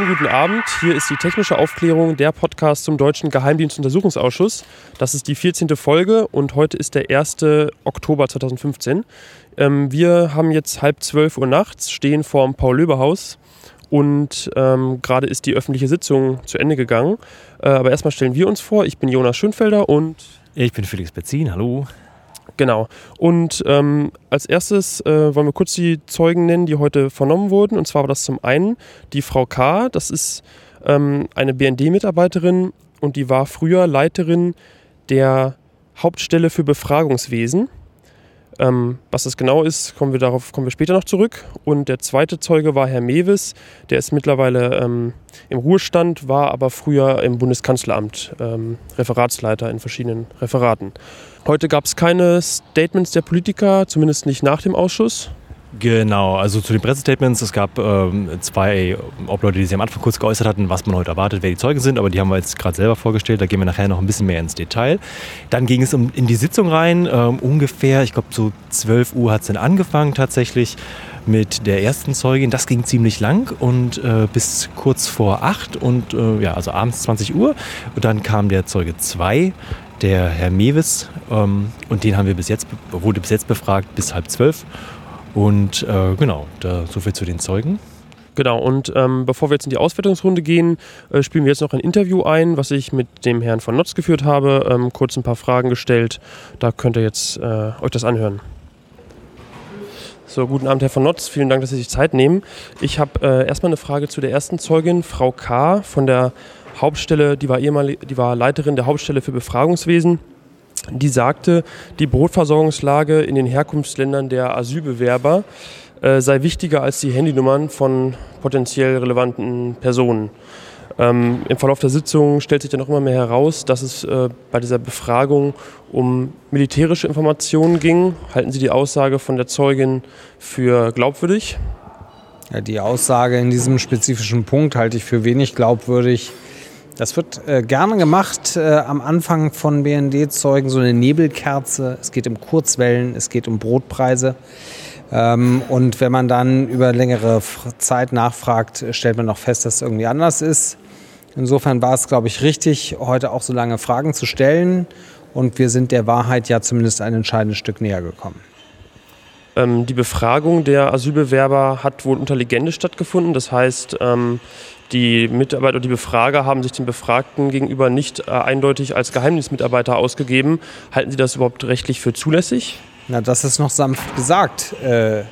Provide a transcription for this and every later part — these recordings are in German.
Schönen guten Abend. Hier ist die technische Aufklärung der Podcast zum Deutschen Geheimdienstuntersuchungsausschuss. Das ist die 14. Folge und heute ist der 1. Oktober 2015. Ähm, wir haben jetzt halb zwölf Uhr nachts, stehen vor dem Paul-Löber-Haus und ähm, gerade ist die öffentliche Sitzung zu Ende gegangen. Äh, aber erstmal stellen wir uns vor. Ich bin Jonas Schönfelder und. Ich bin Felix Betzin. Hallo. Genau. Und ähm, als erstes äh, wollen wir kurz die Zeugen nennen, die heute vernommen wurden. Und zwar war das zum einen die Frau K., das ist ähm, eine BND-Mitarbeiterin und die war früher Leiterin der Hauptstelle für Befragungswesen. Ähm, was das genau ist, kommen wir darauf kommen wir später noch zurück. Und der zweite Zeuge war Herr Mewis, der ist mittlerweile ähm, im Ruhestand, war aber früher im Bundeskanzleramt ähm, Referatsleiter in verschiedenen Referaten. Heute gab es keine Statements der Politiker, zumindest nicht nach dem Ausschuss. Genau, also zu den Pressestatements, es gab ähm, zwei Obleute, die sich am Anfang kurz geäußert hatten, was man heute erwartet, wer die Zeugen sind, aber die haben wir jetzt gerade selber vorgestellt, da gehen wir nachher noch ein bisschen mehr ins Detail. Dann ging es um, in die Sitzung rein, ähm, ungefähr, ich glaube so 12 Uhr hat es dann angefangen tatsächlich mit der ersten Zeugin. Das ging ziemlich lang und äh, bis kurz vor 8 und äh, ja, also abends 20 Uhr. Und dann kam der Zeuge 2, der Herr Mewis, ähm, und den haben wir bis jetzt, wurde bis jetzt befragt bis halb zwölf. Und äh, genau, da so viel zu den Zeugen. Genau, und ähm, bevor wir jetzt in die Auswertungsrunde gehen, äh, spielen wir jetzt noch ein Interview ein, was ich mit dem Herrn von Notz geführt habe. Ähm, kurz ein paar Fragen gestellt. Da könnt ihr jetzt äh, euch das anhören. So, guten Abend, Herr von Notz. Vielen Dank, dass Sie sich Zeit nehmen. Ich habe äh, erstmal eine Frage zu der ersten Zeugin, Frau K. von der Hauptstelle, die war, ehemalig, die war Leiterin der Hauptstelle für Befragungswesen die sagte, die Brotversorgungslage in den Herkunftsländern der Asylbewerber äh, sei wichtiger als die Handynummern von potenziell relevanten Personen. Ähm, Im Verlauf der Sitzung stellt sich dann auch immer mehr heraus, dass es äh, bei dieser Befragung um militärische Informationen ging. Halten Sie die Aussage von der Zeugin für glaubwürdig? Ja, die Aussage in diesem spezifischen Punkt halte ich für wenig glaubwürdig. Das wird äh, gerne gemacht äh, am Anfang von BND-Zeugen, so eine Nebelkerze. Es geht um Kurzwellen, es geht um Brotpreise. Ähm, und wenn man dann über längere Zeit nachfragt, stellt man noch fest, dass es irgendwie anders ist. Insofern war es, glaube ich, richtig, heute auch so lange Fragen zu stellen. Und wir sind der Wahrheit ja zumindest ein entscheidendes Stück näher gekommen. Ähm, die Befragung der Asylbewerber hat wohl unter Legende stattgefunden. Das heißt, ähm, die Mitarbeiter und die Befrager haben sich den Befragten gegenüber nicht äh, eindeutig als Geheimdienstmitarbeiter ausgegeben. Halten Sie das überhaupt rechtlich für zulässig? Na, das ist noch sanft gesagt. Äh,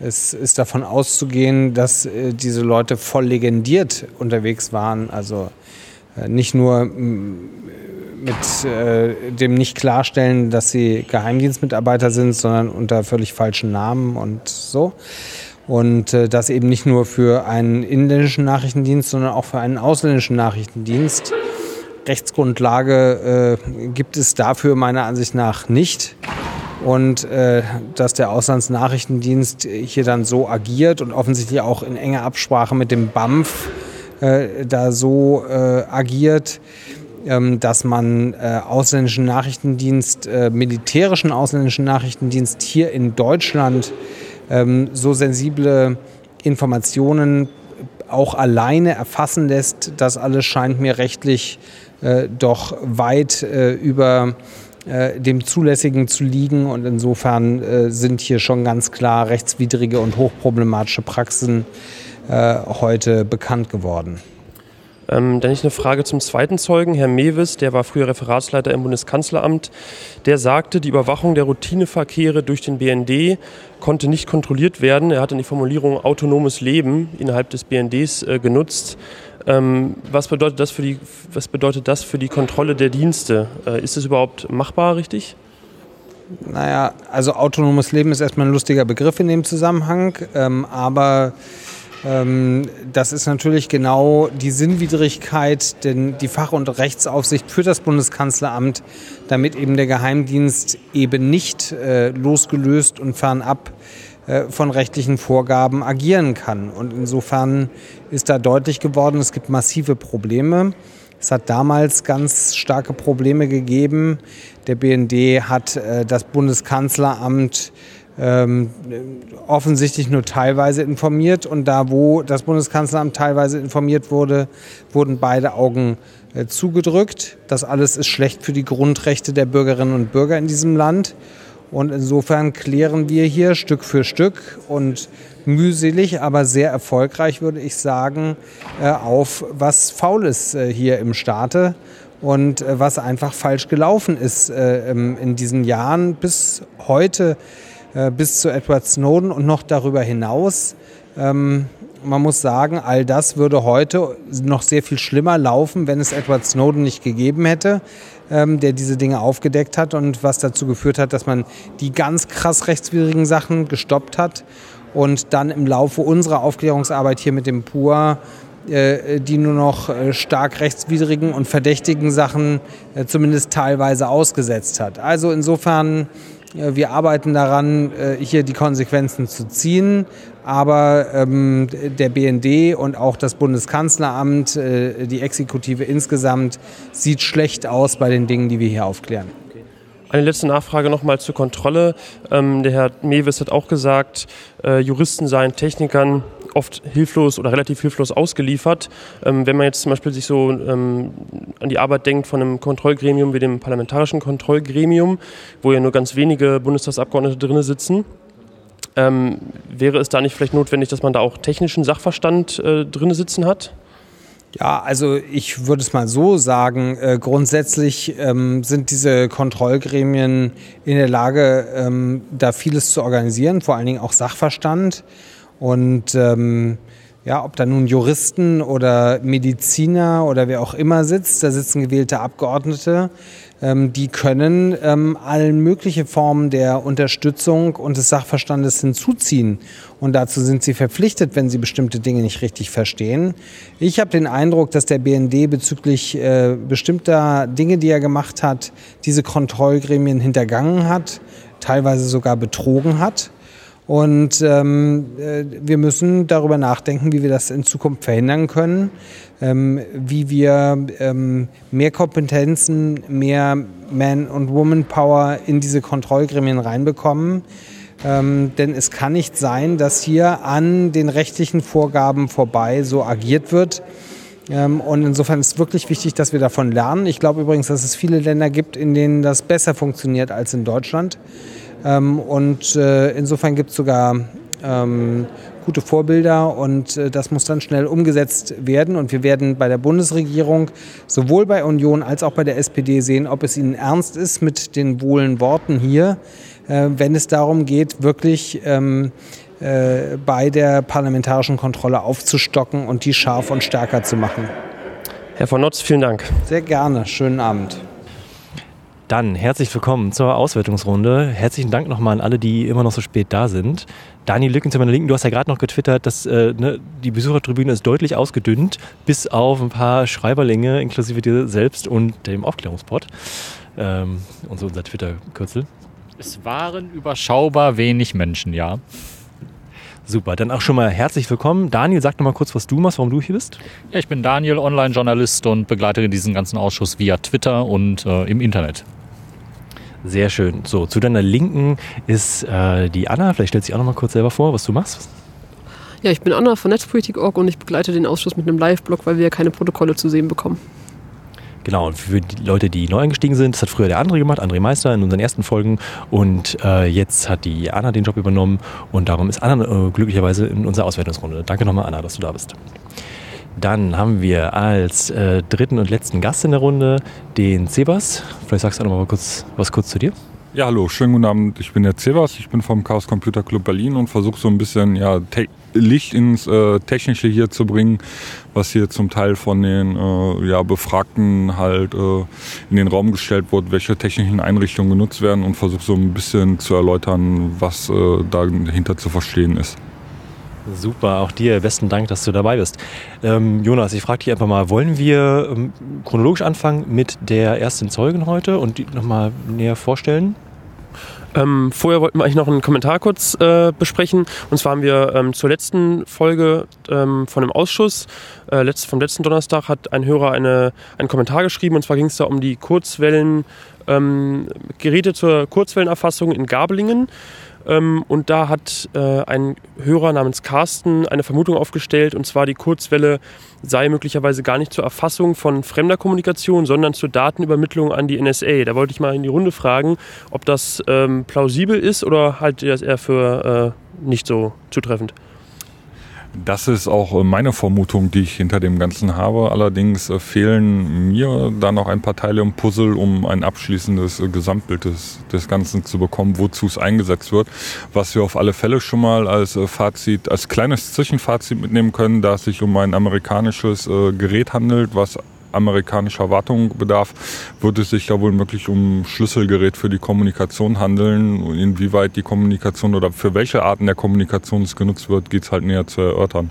es ist davon auszugehen, dass äh, diese Leute voll legendiert unterwegs waren. Also äh, nicht nur mit äh, dem nicht klarstellen, dass sie Geheimdienstmitarbeiter sind, sondern unter völlig falschen Namen und so. Und äh, das eben nicht nur für einen inländischen Nachrichtendienst, sondern auch für einen ausländischen Nachrichtendienst. Rechtsgrundlage äh, gibt es dafür meiner Ansicht nach nicht. Und äh, dass der Auslandsnachrichtendienst hier dann so agiert und offensichtlich auch in enger Absprache mit dem BAMF äh, da so äh, agiert, dass man äh, ausländischen Nachrichtendienst, äh, militärischen ausländischen Nachrichtendienst hier in Deutschland ähm, so sensible Informationen auch alleine erfassen lässt, das alles scheint mir rechtlich äh, doch weit über dem Zulässigen zu liegen. Und insofern sind hier schon ganz klar rechtswidrige und hochproblematische Praxen heute bekannt geworden. Ähm, dann ich eine Frage zum zweiten Zeugen, Herr Mewis, der war früher Referatsleiter im Bundeskanzleramt. Der sagte, die Überwachung der Routineverkehre durch den BND konnte nicht kontrolliert werden. Er hat dann die Formulierung autonomes Leben innerhalb des BNDs äh, genutzt. Ähm, was, bedeutet das für die, was bedeutet das für die Kontrolle der Dienste? Äh, ist es überhaupt machbar, richtig? Naja, also autonomes Leben ist erstmal ein lustiger Begriff in dem Zusammenhang, ähm, aber das ist natürlich genau die Sinnwidrigkeit, denn die Fach- und Rechtsaufsicht für das Bundeskanzleramt, damit eben der Geheimdienst eben nicht äh, losgelöst und fernab äh, von rechtlichen Vorgaben agieren kann. Und insofern ist da deutlich geworden, es gibt massive Probleme. Es hat damals ganz starke Probleme gegeben. Der BND hat äh, das Bundeskanzleramt ähm, offensichtlich nur teilweise informiert. Und da, wo das Bundeskanzleramt teilweise informiert wurde, wurden beide Augen äh, zugedrückt. Das alles ist schlecht für die Grundrechte der Bürgerinnen und Bürger in diesem Land. Und insofern klären wir hier Stück für Stück und mühselig, aber sehr erfolgreich, würde ich sagen, äh, auf, was faul ist äh, hier im Staate und äh, was einfach falsch gelaufen ist in diesen Jahren bis heute, bis zu Edward Snowden und noch darüber hinaus. Ähm, man muss sagen, all das würde heute noch sehr viel schlimmer laufen, wenn es Edward Snowden nicht gegeben hätte, ähm, der diese Dinge aufgedeckt hat und was dazu geführt hat, dass man die ganz krass rechtswidrigen Sachen gestoppt hat und dann im Laufe unserer Aufklärungsarbeit hier mit dem PUA äh, die nur noch äh, stark rechtswidrigen und verdächtigen Sachen äh, zumindest teilweise ausgesetzt hat. Also insofern, wir arbeiten daran, hier die Konsequenzen zu ziehen, aber ähm, der BND und auch das Bundeskanzleramt, die Exekutive insgesamt, sieht schlecht aus bei den Dingen, die wir hier aufklären. Eine letzte Nachfrage nochmal zur Kontrolle. Ähm, der Herr Mewes hat auch gesagt, äh, Juristen seien Technikern oft hilflos oder relativ hilflos ausgeliefert. Ähm, wenn man jetzt zum Beispiel sich so ähm, an die Arbeit denkt von einem Kontrollgremium wie dem Parlamentarischen Kontrollgremium, wo ja nur ganz wenige Bundestagsabgeordnete drin sitzen, ähm, wäre es da nicht vielleicht notwendig, dass man da auch technischen Sachverstand äh, drin sitzen hat? Ja, also ich würde es mal so sagen, äh, grundsätzlich ähm, sind diese Kontrollgremien in der Lage, ähm, da vieles zu organisieren, vor allen Dingen auch Sachverstand. Und ähm, ja, ob da nun Juristen oder Mediziner oder wer auch immer sitzt, da sitzen gewählte Abgeordnete, ähm, die können ähm, allen mögliche Formen der Unterstützung und des Sachverstandes hinzuziehen. Und dazu sind sie verpflichtet, wenn sie bestimmte Dinge nicht richtig verstehen. Ich habe den Eindruck, dass der BND bezüglich äh, bestimmter Dinge, die er gemacht hat, diese Kontrollgremien hintergangen hat, teilweise sogar betrogen hat. Und ähm, äh, wir müssen darüber nachdenken, wie wir das in Zukunft verhindern können, ähm, wie wir ähm, mehr Kompetenzen, mehr Man- und Woman-Power in diese Kontrollgremien reinbekommen. Ähm, denn es kann nicht sein, dass hier an den rechtlichen Vorgaben vorbei so agiert wird. Ähm, und insofern ist wirklich wichtig, dass wir davon lernen. Ich glaube übrigens, dass es viele Länder gibt, in denen das besser funktioniert als in Deutschland. Ähm, und äh, insofern gibt es sogar ähm, gute Vorbilder und äh, das muss dann schnell umgesetzt werden. Und wir werden bei der Bundesregierung sowohl bei Union als auch bei der SPD sehen, ob es ihnen ernst ist mit den wohlen Worten hier, äh, wenn es darum geht, wirklich ähm, äh, bei der parlamentarischen Kontrolle aufzustocken und die scharf und stärker zu machen. Herr von Notz, vielen Dank. Sehr gerne. Schönen Abend. Dann herzlich willkommen zur Auswertungsrunde. Herzlichen Dank nochmal an alle, die immer noch so spät da sind. Daniel Lücken zu meiner Linken, du hast ja gerade noch getwittert, dass äh, ne, die Besuchertribüne ist deutlich ausgedünnt, bis auf ein paar Schreiberlinge, inklusive dir selbst und dem Aufklärungspot. Ähm, und so unser Twitter-Kürzel. Es waren überschaubar wenig Menschen, ja. Super, dann auch schon mal herzlich willkommen. Daniel, sag noch mal kurz, was du machst, warum du hier bist. Ja, ich bin Daniel, Online-Journalist und begleite diesen ganzen Ausschuss via Twitter und äh, im Internet. Sehr schön. So, zu deiner Linken ist äh, die Anna. Vielleicht stellst du dich auch noch mal kurz selber vor, was du machst. Ja, ich bin Anna von Netzpolitik.org und ich begleite den Ausschuss mit einem Live-Blog, weil wir ja keine Protokolle zu sehen bekommen. Genau, und für die Leute, die neu eingestiegen sind, das hat früher der André gemacht, André Meister in unseren ersten Folgen. Und äh, jetzt hat die Anna den Job übernommen und darum ist Anna äh, glücklicherweise in unserer Auswertungsrunde. Danke nochmal, Anna, dass du da bist. Dann haben wir als äh, dritten und letzten Gast in der Runde den Sebas. Vielleicht sagst du noch mal kurz, was kurz zu dir. Ja, hallo, schönen guten Abend. Ich bin der Sebas, ich bin vom Chaos Computer Club Berlin und versuche so ein bisschen ja, Licht ins äh, Technische hier zu bringen, was hier zum Teil von den äh, ja, Befragten halt äh, in den Raum gestellt wurde, welche technischen Einrichtungen genutzt werden und versuche so ein bisschen zu erläutern, was äh, dahinter zu verstehen ist. Super, auch dir besten Dank, dass du dabei bist. Ähm, Jonas, ich frage dich einfach mal, wollen wir ähm, chronologisch anfangen mit der ersten Zeugin heute und die nochmal näher vorstellen? Ähm, vorher wollten wir eigentlich noch einen Kommentar kurz äh, besprechen. Und zwar haben wir ähm, zur letzten Folge ähm, von dem Ausschuss, äh, letzt, vom letzten Donnerstag, hat ein Hörer eine, einen Kommentar geschrieben. Und zwar ging es da um die Kurzwellen, ähm, Geräte zur Kurzwellenerfassung in Gabelingen. Ähm, und da hat äh, ein Hörer namens Carsten eine Vermutung aufgestellt, und zwar die Kurzwelle sei möglicherweise gar nicht zur Erfassung von fremder Kommunikation, sondern zur Datenübermittlung an die NSA. Da wollte ich mal in die Runde fragen, ob das ähm, plausibel ist oder halt ihr das eher für äh, nicht so zutreffend. Das ist auch äh, meine Vermutung, die ich hinter dem Ganzen habe. Allerdings äh, fehlen mir da noch ein paar Teile im Puzzle, um ein abschließendes äh, Gesamtbild des, des Ganzen zu bekommen, wozu es eingesetzt wird. Was wir auf alle Fälle schon mal als Fazit, als kleines Zwischenfazit mitnehmen können, da es sich um ein amerikanisches Gerät handelt, was amerikanischer Wartung bedarf, wird es sich da wohl möglich um Schlüsselgerät für die Kommunikation handeln. Inwieweit die Kommunikation oder für welche Arten der Kommunikation es genutzt wird, geht es halt näher zu erörtern.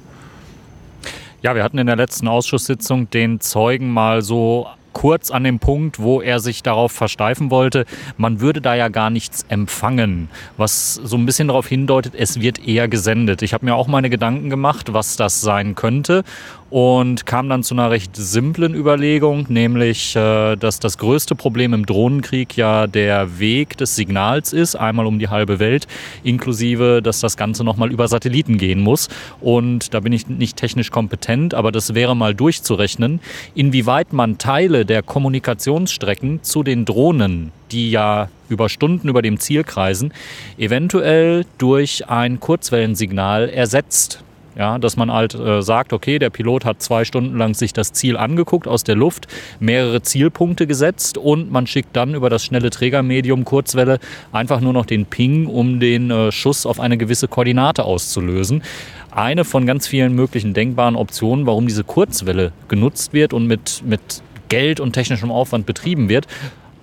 Ja, wir hatten in der letzten Ausschusssitzung den Zeugen mal so kurz an dem Punkt, wo er sich darauf versteifen wollte, man würde da ja gar nichts empfangen, was so ein bisschen darauf hindeutet, es wird eher gesendet. Ich habe mir auch meine Gedanken gemacht, was das sein könnte und kam dann zu einer recht simplen Überlegung, nämlich, äh, dass das größte Problem im Drohnenkrieg ja der Weg des Signals ist, einmal um die halbe Welt, inklusive, dass das Ganze nochmal über Satelliten gehen muss. Und da bin ich nicht technisch kompetent, aber das wäre mal durchzurechnen, inwieweit man Teile der Kommunikationsstrecken zu den Drohnen die ja über Stunden über dem Ziel kreisen, eventuell durch ein Kurzwellensignal ersetzt. Ja, dass man halt äh, sagt, okay, der Pilot hat zwei Stunden lang sich das Ziel angeguckt aus der Luft, mehrere Zielpunkte gesetzt und man schickt dann über das schnelle Trägermedium Kurzwelle einfach nur noch den Ping, um den äh, Schuss auf eine gewisse Koordinate auszulösen. Eine von ganz vielen möglichen denkbaren Optionen, warum diese Kurzwelle genutzt wird und mit, mit Geld und technischem Aufwand betrieben wird.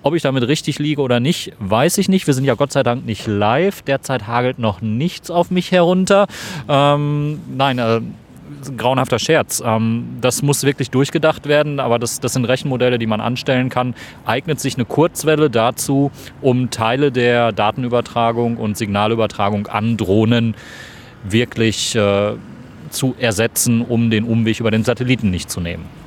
Ob ich damit richtig liege oder nicht, weiß ich nicht. Wir sind ja Gott sei Dank nicht live. Derzeit hagelt noch nichts auf mich herunter. Ähm, nein, äh, grauenhafter Scherz. Ähm, das muss wirklich durchgedacht werden, aber das, das sind Rechenmodelle, die man anstellen kann. Eignet sich eine Kurzwelle dazu, um Teile der Datenübertragung und Signalübertragung an Drohnen wirklich äh, zu ersetzen, um den Umweg über den Satelliten nicht zu nehmen.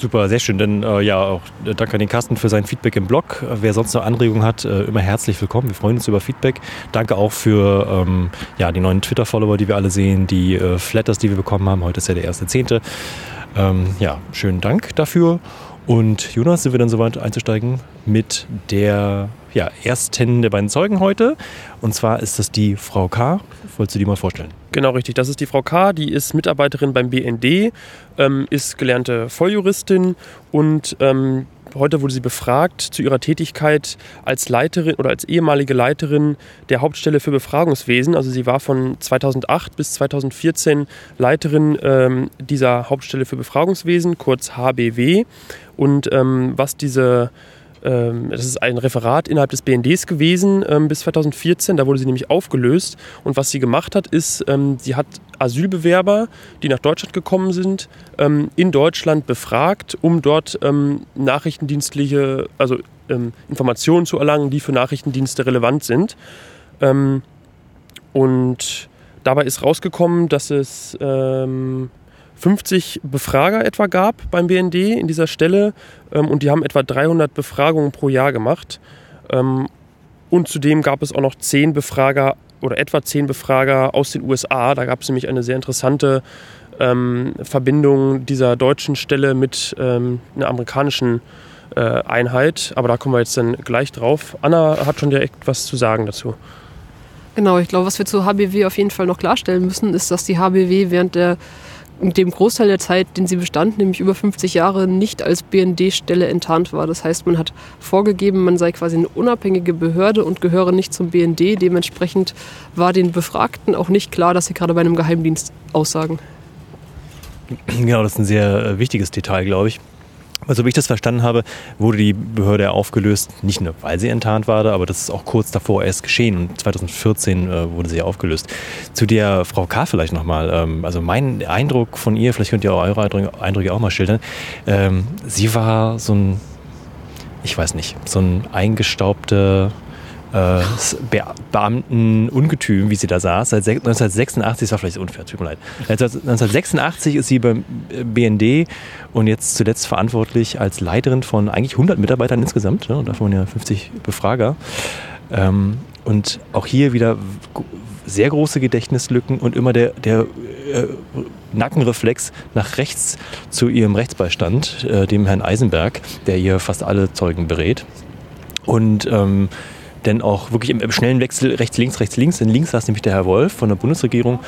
Super, sehr schön. Dann äh, ja, auch äh, danke an den Carsten für sein Feedback im Blog. Wer sonst noch Anregungen hat, äh, immer herzlich willkommen. Wir freuen uns über Feedback. Danke auch für ähm, ja, die neuen Twitter-Follower, die wir alle sehen, die äh, Flatters, die wir bekommen haben. Heute ist ja der erste Zehnte. Ähm, ja, schönen Dank dafür. Und Jonas, sind wir dann soweit einzusteigen mit der ja, ersten der beiden Zeugen heute. Und zwar ist das die Frau K. Wolltest du die mal vorstellen? Genau, richtig. Das ist die Frau K., die ist Mitarbeiterin beim BND, ähm, ist gelernte Volljuristin und ähm, heute wurde sie befragt zu ihrer Tätigkeit als Leiterin oder als ehemalige Leiterin der Hauptstelle für Befragungswesen. Also sie war von 2008 bis 2014 Leiterin ähm, dieser Hauptstelle für Befragungswesen, kurz HBW. Und ähm, was diese das ist ein Referat innerhalb des BNDs gewesen ähm, bis 2014. Da wurde sie nämlich aufgelöst. Und was sie gemacht hat, ist, ähm, sie hat Asylbewerber, die nach Deutschland gekommen sind, in Deutschland befragt, um dort nachrichtendienstliche, also Informationen zu erlangen, die für Nachrichtendienste relevant sind. und dabei ist rausgekommen, dass es 50 Befrager etwa gab beim BND in dieser Stelle ähm, und die haben etwa 300 Befragungen pro Jahr gemacht. Ähm, und zudem gab es auch noch 10 Befrager oder etwa 10 Befrager aus den USA. Da gab es nämlich eine sehr interessante ähm, Verbindung dieser deutschen Stelle mit ähm, einer amerikanischen äh, Einheit. Aber da kommen wir jetzt dann gleich drauf. Anna hat schon direkt was zu sagen dazu. Genau, ich glaube, was wir zu HBW auf jeden Fall noch klarstellen müssen, ist, dass die HBW während der dem Großteil der Zeit, den sie bestand, nämlich über 50 Jahre, nicht als BND-Stelle enttarnt war. Das heißt, man hat vorgegeben, man sei quasi eine unabhängige Behörde und gehöre nicht zum BND. Dementsprechend war den Befragten auch nicht klar, dass sie gerade bei einem Geheimdienst aussagen. Genau, das ist ein sehr äh, wichtiges Detail, glaube ich. Also wie ich das verstanden habe, wurde die Behörde aufgelöst, nicht nur weil sie enttarnt war, aber das ist auch kurz davor erst geschehen und 2014 äh, wurde sie aufgelöst. Zu der Frau K. vielleicht nochmal, ähm, also mein Eindruck von ihr, vielleicht könnt ihr auch eure Eindrücke auch mal schildern, ähm, sie war so ein, ich weiß nicht, so ein eingestaubter äh, Beamten-Ungetüm, wie sie da saß. Seit 1986, das war vielleicht unfair, tut mir leid. 1986 ist sie beim BND und jetzt zuletzt verantwortlich als Leiterin von eigentlich 100 Mitarbeitern insgesamt. Ne? Und davon ja 50 Befrager. Ähm, Und auch hier wieder sehr große Gedächtnislücken und immer der, der äh, Nackenreflex nach rechts zu ihrem Rechtsbeistand, äh, dem Herrn Eisenberg, der hier fast alle Zeugen berät. Und ähm, denn auch wirklich im, im, schnellen Wechsel rechts, links, rechts, links. Denn links saß nämlich der Herr Wolf von der Bundesregierung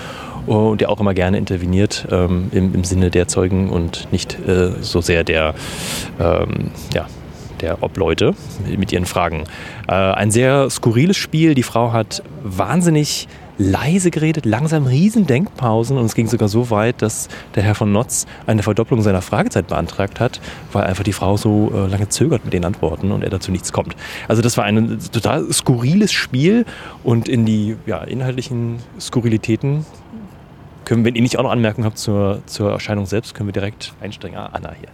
und der auch immer gerne interveniert ähm, im, im, Sinne der Zeugen und nicht äh, so sehr der, ähm, ja, der Obleute mit ihren Fragen. Äh, ein sehr skurriles Spiel. Die Frau hat wahnsinnig leise geredet, langsam riesen Denkpausen und es ging sogar so weit, dass der Herr von Notz eine Verdopplung seiner Fragezeit beantragt hat, weil einfach die Frau so äh, lange zögert mit den Antworten und er dazu nichts kommt. Also das war ein total skurriles Spiel und in die ja, inhaltlichen Skurrilitäten können, wenn ihr nicht auch noch Anmerkungen habt zur, zur Erscheinung selbst, können wir direkt einsteigen. Ah, Anna hier.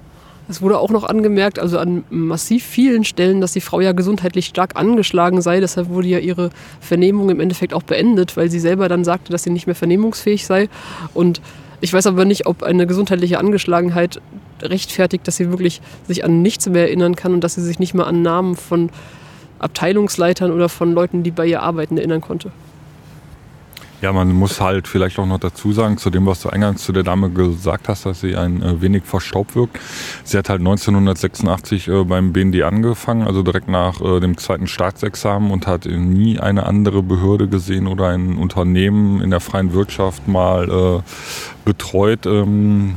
Es wurde auch noch angemerkt, also an massiv vielen Stellen, dass die Frau ja gesundheitlich stark angeschlagen sei. Deshalb wurde ja ihre Vernehmung im Endeffekt auch beendet, weil sie selber dann sagte, dass sie nicht mehr vernehmungsfähig sei. Und ich weiß aber nicht, ob eine gesundheitliche Angeschlagenheit rechtfertigt, dass sie wirklich sich an nichts mehr erinnern kann und dass sie sich nicht mehr an Namen von Abteilungsleitern oder von Leuten, die bei ihr arbeiten, erinnern konnte. Ja, man muss halt vielleicht auch noch dazu sagen, zu dem, was du eingangs zu der Dame gesagt hast, dass sie ein äh, wenig verstaubt wirkt. Sie hat halt 1986 äh, beim BND angefangen, also direkt nach äh, dem zweiten Staatsexamen und hat nie eine andere Behörde gesehen oder ein Unternehmen in der freien Wirtschaft mal betreut. Ähm,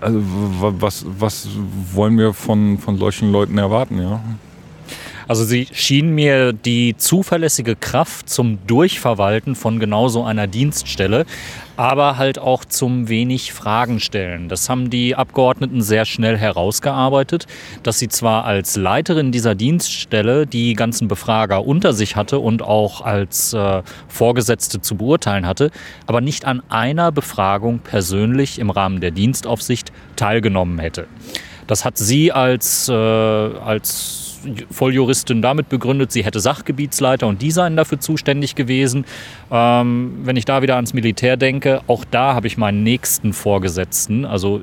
also was, was wollen wir von, von solchen Leuten erwarten, ja? Also sie schien mir die zuverlässige Kraft zum Durchverwalten von genau so einer Dienststelle, aber halt auch zum wenig Fragen stellen. Das haben die Abgeordneten sehr schnell herausgearbeitet, dass sie zwar als Leiterin dieser Dienststelle die ganzen Befrager unter sich hatte und auch als äh, Vorgesetzte zu beurteilen hatte, aber nicht an einer Befragung persönlich im Rahmen der Dienstaufsicht teilgenommen hätte. Das hat sie als, äh, als Volljuristin damit begründet, sie hätte Sachgebietsleiter und Design dafür zuständig gewesen. Ähm, wenn ich da wieder ans Militär denke, auch da habe ich meinen nächsten Vorgesetzten, also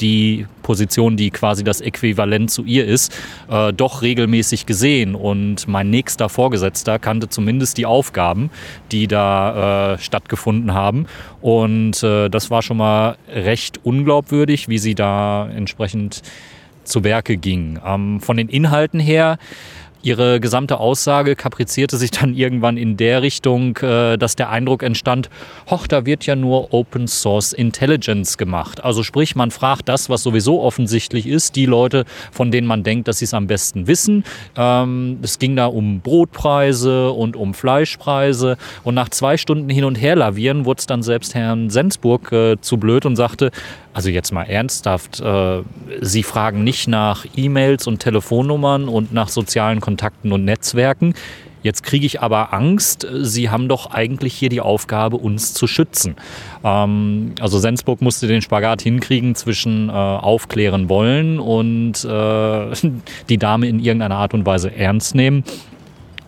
die Position, die quasi das Äquivalent zu ihr ist, äh, doch regelmäßig gesehen. Und mein nächster Vorgesetzter kannte zumindest die Aufgaben, die da äh, stattgefunden haben. Und äh, das war schon mal recht unglaubwürdig, wie sie da entsprechend zu Werke ging. Ähm, von den Inhalten her Ihre gesamte Aussage kaprizierte sich dann irgendwann in der Richtung, äh, dass der Eindruck entstand, hoch, da wird ja nur Open Source Intelligence gemacht. Also sprich, man fragt das, was sowieso offensichtlich ist, die Leute, von denen man denkt, dass sie es am besten wissen. Ähm, es ging da um Brotpreise und um Fleischpreise. Und nach zwei Stunden hin und her lavieren wurde es dann selbst Herrn Sensburg äh, zu blöd und sagte, also jetzt mal ernsthaft, äh, Sie fragen nicht nach E-Mails und Telefonnummern und nach sozialen Kontakten und Netzwerken. Jetzt kriege ich aber Angst, Sie haben doch eigentlich hier die Aufgabe, uns zu schützen. Ähm, also Sensburg musste den Spagat hinkriegen zwischen äh, aufklären wollen und äh, die Dame in irgendeiner Art und Weise ernst nehmen.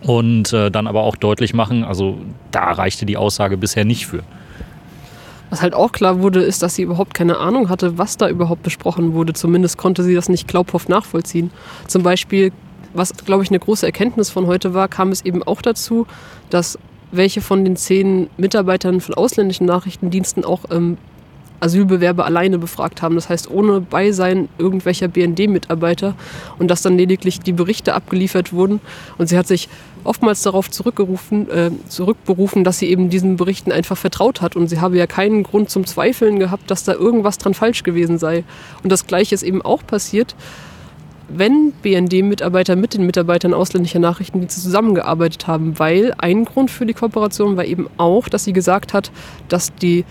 Und äh, dann aber auch deutlich machen, also da reichte die Aussage bisher nicht für. Was halt auch klar wurde, ist, dass sie überhaupt keine Ahnung hatte, was da überhaupt besprochen wurde. Zumindest konnte sie das nicht glaubhaft nachvollziehen. Zum Beispiel, was, glaube ich, eine große Erkenntnis von heute war, kam es eben auch dazu, dass welche von den zehn Mitarbeitern von ausländischen Nachrichtendiensten auch ähm, Asylbewerber alleine befragt haben. Das heißt, ohne Beisein irgendwelcher BND-Mitarbeiter und dass dann lediglich die Berichte abgeliefert wurden. Und sie hat sich oftmals darauf zurückgerufen, äh, zurückberufen, dass sie eben diesen Berichten einfach vertraut hat. Und sie habe ja keinen Grund zum Zweifeln gehabt, dass da irgendwas dran falsch gewesen sei. Und das Gleiche ist eben auch passiert wenn BND-Mitarbeiter mit den Mitarbeitern ausländischer Nachrichtendienste zusammengearbeitet haben, weil ein Grund für die Kooperation war eben auch, dass sie gesagt hat, dass die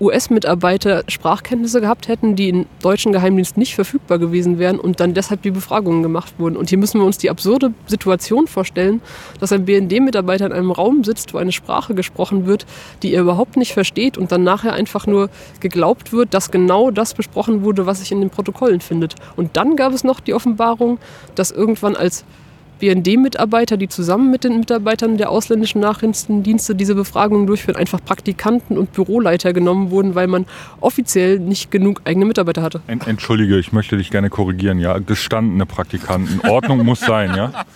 US-Mitarbeiter Sprachkenntnisse gehabt hätten, die im deutschen Geheimdienst nicht verfügbar gewesen wären und dann deshalb die Befragungen gemacht wurden. Und hier müssen wir uns die absurde Situation vorstellen, dass ein BND-Mitarbeiter in einem Raum sitzt, wo eine Sprache gesprochen wird, die er überhaupt nicht versteht und dann nachher einfach nur geglaubt wird, dass genau das besprochen wurde, was sich in den Protokollen findet. Und dann gab es noch die Offenbarung, dass irgendwann als BND-Mitarbeiter, die zusammen mit den Mitarbeitern der ausländischen Nachrichtendienste diese Befragungen durchführen, einfach Praktikanten und Büroleiter genommen wurden, weil man offiziell nicht genug eigene Mitarbeiter hatte. Entschuldige, ich möchte dich gerne korrigieren, ja. Gestandene Praktikanten. Ordnung muss sein, ja.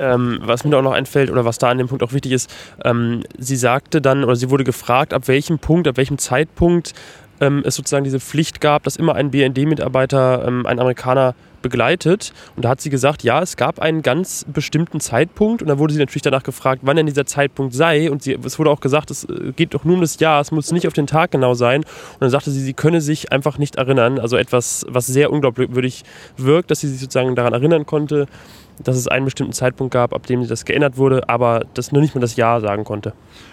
Ähm, was mir auch noch einfällt oder was da an dem Punkt auch wichtig ist, ähm, sie sagte dann oder sie wurde gefragt, ab welchem Punkt, ab welchem Zeitpunkt ähm, es sozusagen diese Pflicht gab, dass immer ein BND-Mitarbeiter, ähm, ein Amerikaner begleitet. Und da hat sie gesagt, ja, es gab einen ganz bestimmten Zeitpunkt. Und dann wurde sie natürlich danach gefragt, wann denn dieser Zeitpunkt sei. Und sie, es wurde auch gesagt, es äh, geht doch nur um das Jahr, es muss nicht auf den Tag genau sein. Und dann sagte sie, sie könne sich einfach nicht erinnern. Also etwas, was sehr unglaubwürdig wirkt, dass sie sich sozusagen daran erinnern konnte, dass es einen bestimmten Zeitpunkt gab, ab dem das geändert wurde, aber das nur nicht mehr das Jahr sagen konnte.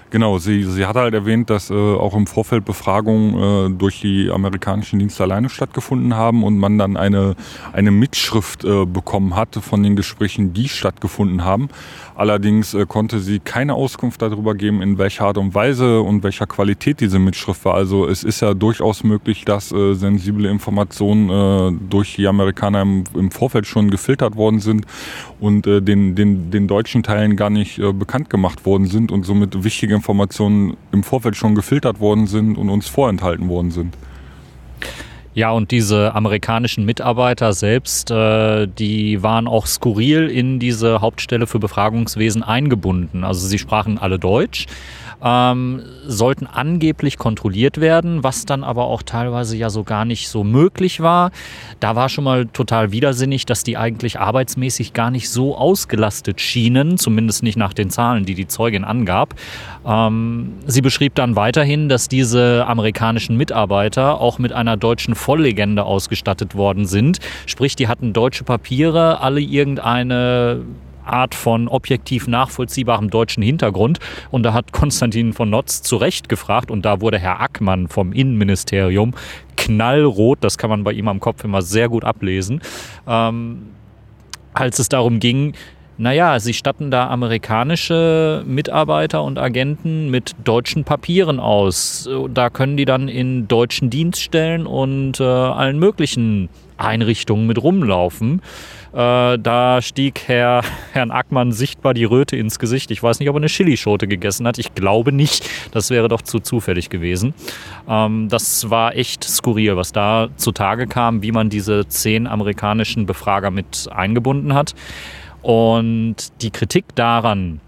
Genau, sie, sie hat halt erwähnt, dass äh, auch im Vorfeld Befragungen äh, durch die amerikanischen Dienste alleine stattgefunden haben und man dann eine, eine Mitschrift äh, bekommen hatte von den Gesprächen, die stattgefunden haben. Allerdings äh, konnte sie keine Auskunft darüber geben, in welcher Art und Weise und welcher Qualität diese Mitschrift war. Also es ist ja durchaus möglich, dass äh, sensible Informationen äh, durch die Amerikaner im, im, Vorfeld schon gefiltert worden sind und den, den, den deutschen Teilen gar nicht bekannt gemacht worden sind und somit wichtige Informationen im Vorfeld schon gefiltert worden sind und uns vorenthalten worden sind. Ja, und diese amerikanischen Mitarbeiter selbst, äh, die waren auch skurril in diese Hauptstelle für Befragungswesen eingebunden. Also sie sprachen alle Deutsch ähm, sollten angeblich kontrolliert werden, was dann aber auch teilweise ja so gar nicht so möglich war. Da war schon mal total widersinnig, dass die eigentlich arbeitsmäßig gar nicht so ausgelastet schienen, zumindest nicht nach den Zahlen, die die Zeugin angab. Ähm, sie beschrieb dann weiterhin, dass diese amerikanischen Mitarbeiter auch mit einer deutschen Volllegende ausgestattet worden sind. Sprich, die hatten deutsche Papiere, alle irgendeine Art von objektiv nachvollziehbarem deutschen Hintergrund. Und da hat Konstantin von Notz zu Recht gefragt und da wurde Herr Ackmann vom Innenministerium knallrot, das kann man bei ihm am Kopf immer sehr gut ablesen, ähm, als es darum ging, naja, sie statten da amerikanische Mitarbeiter und Agenten mit deutschen Papieren aus. Da können die dann in deutschen Dienststellen und äh, allen möglichen Einrichtungen mit rumlaufen. Äh, da stieg Herr, Herrn Ackmann sichtbar die Röte ins Gesicht. Ich weiß nicht, ob er eine Chilischote gegessen hat. Ich glaube nicht. Das wäre doch zu zufällig gewesen. Ähm, das war echt skurril, was da zutage kam, wie man diese zehn amerikanischen Befrager mit eingebunden hat. Und die Kritik daran,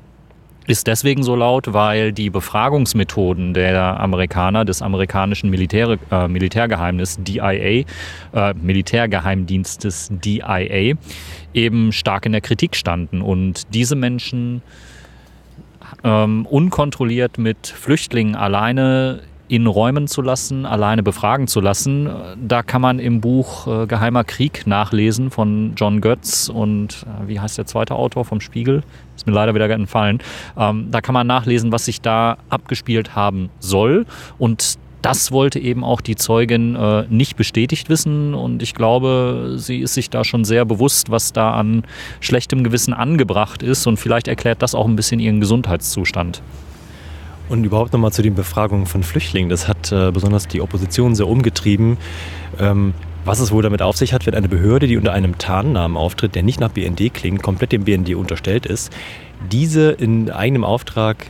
ist deswegen so laut, weil die Befragungsmethoden der Amerikaner, des amerikanischen Militär, äh, Militärgeheimnisses DIA, äh, Militärgeheimdienstes DIA, eben stark in der Kritik standen. Und diese Menschen ähm, unkontrolliert mit Flüchtlingen alleine in Räumen zu lassen, alleine befragen zu lassen. Da kann man im Buch äh, Geheimer Krieg nachlesen von John Götz und äh, wie heißt der zweite Autor vom Spiegel? Ist mir leider wieder entfallen. Ähm, da kann man nachlesen, was sich da abgespielt haben soll und das wollte eben auch die Zeugin äh, nicht bestätigt wissen und ich glaube, sie ist sich da schon sehr bewusst, was da an schlechtem Gewissen angebracht ist und vielleicht erklärt das auch ein bisschen ihren Gesundheitszustand. Und überhaupt nochmal zu den Befragungen von Flüchtlingen. Das hat äh, besonders die Opposition sehr umgetrieben. Ähm, was es wohl damit auf sich hat, wenn eine Behörde, die unter einem Tarnnamen auftritt, der nicht nach BND klingt, komplett dem BND unterstellt ist, diese in eigenem Auftrag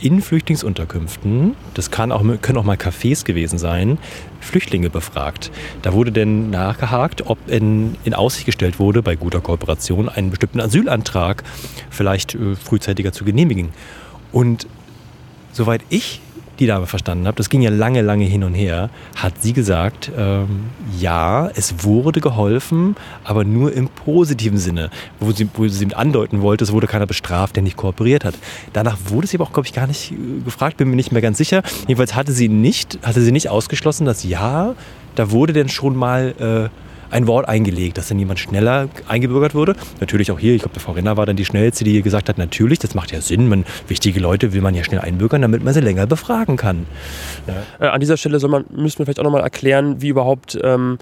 in Flüchtlingsunterkünften, das kann auch, können auch mal Cafés gewesen sein, Flüchtlinge befragt. Da wurde denn nachgehakt, ob in, in Aussicht gestellt wurde, bei guter Kooperation einen bestimmten Asylantrag vielleicht äh, frühzeitiger zu genehmigen. Und soweit ich die Dame verstanden habe, das ging ja lange, lange hin und her, hat sie gesagt, ähm, ja, es wurde geholfen, aber nur im positiven Sinne, wo sie, wo sie andeuten wollte, es wurde keiner bestraft, der nicht kooperiert hat. Danach wurde sie aber auch, glaube ich, gar nicht äh, gefragt, bin mir nicht mehr ganz sicher. Jedenfalls hatte sie nicht, hatte sie nicht ausgeschlossen, dass ja, da wurde denn schon mal äh, ein Wort eingelegt, dass dann jemand schneller eingebürgert wurde. Natürlich auch hier, ich glaube, der Frau Renner war dann die schnellste, die gesagt hat, natürlich, das macht ja Sinn, man, wichtige Leute will man ja schnell einbürgern, damit man sie länger befragen kann. Ja. Äh, an dieser Stelle soll man, müssen wir vielleicht auch nochmal erklären, wie überhaupt... Ähm,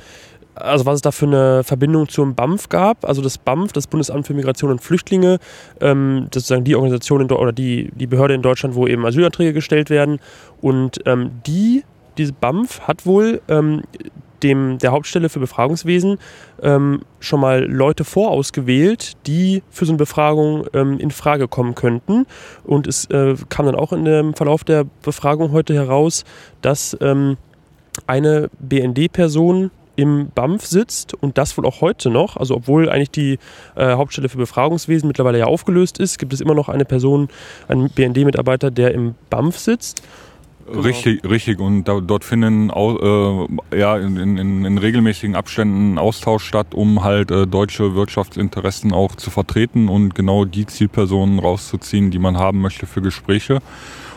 also was es da für eine Verbindung zum BAMF gab. Also das BAMF, das Bundesamt für Migration und Flüchtlinge, ähm, das ist sozusagen die Organisation in, oder die, die Behörde in Deutschland, wo eben Asylanträge gestellt werden. Und ähm, die, diese BAMF hat wohl ähm, dem, der Hauptstelle für Befragungswesen ähm, schon mal Leute vorausgewählt, die für so eine Befragung ähm, in Frage kommen könnten. Und es äh, kam dann auch in dem Verlauf der Befragung heute heraus, dass ähm, eine BND-Person im BAMF sitzt und das wohl auch heute noch. Also obwohl eigentlich die äh, Hauptstelle für Befragungswesen mittlerweile ja aufgelöst ist, gibt es immer noch eine Person, einen BND-Mitarbeiter, der im BAMF sitzt. Genau. Richtig, richtig. Und da, dort finden äh, ja in, in, in, regelmäßigen Abständen Austausch statt, um halt äh, deutsche Wirtschaftsinteressen auch zu vertreten und genau die Zielpersonen rauszuziehen, die man haben möchte für Gespräche,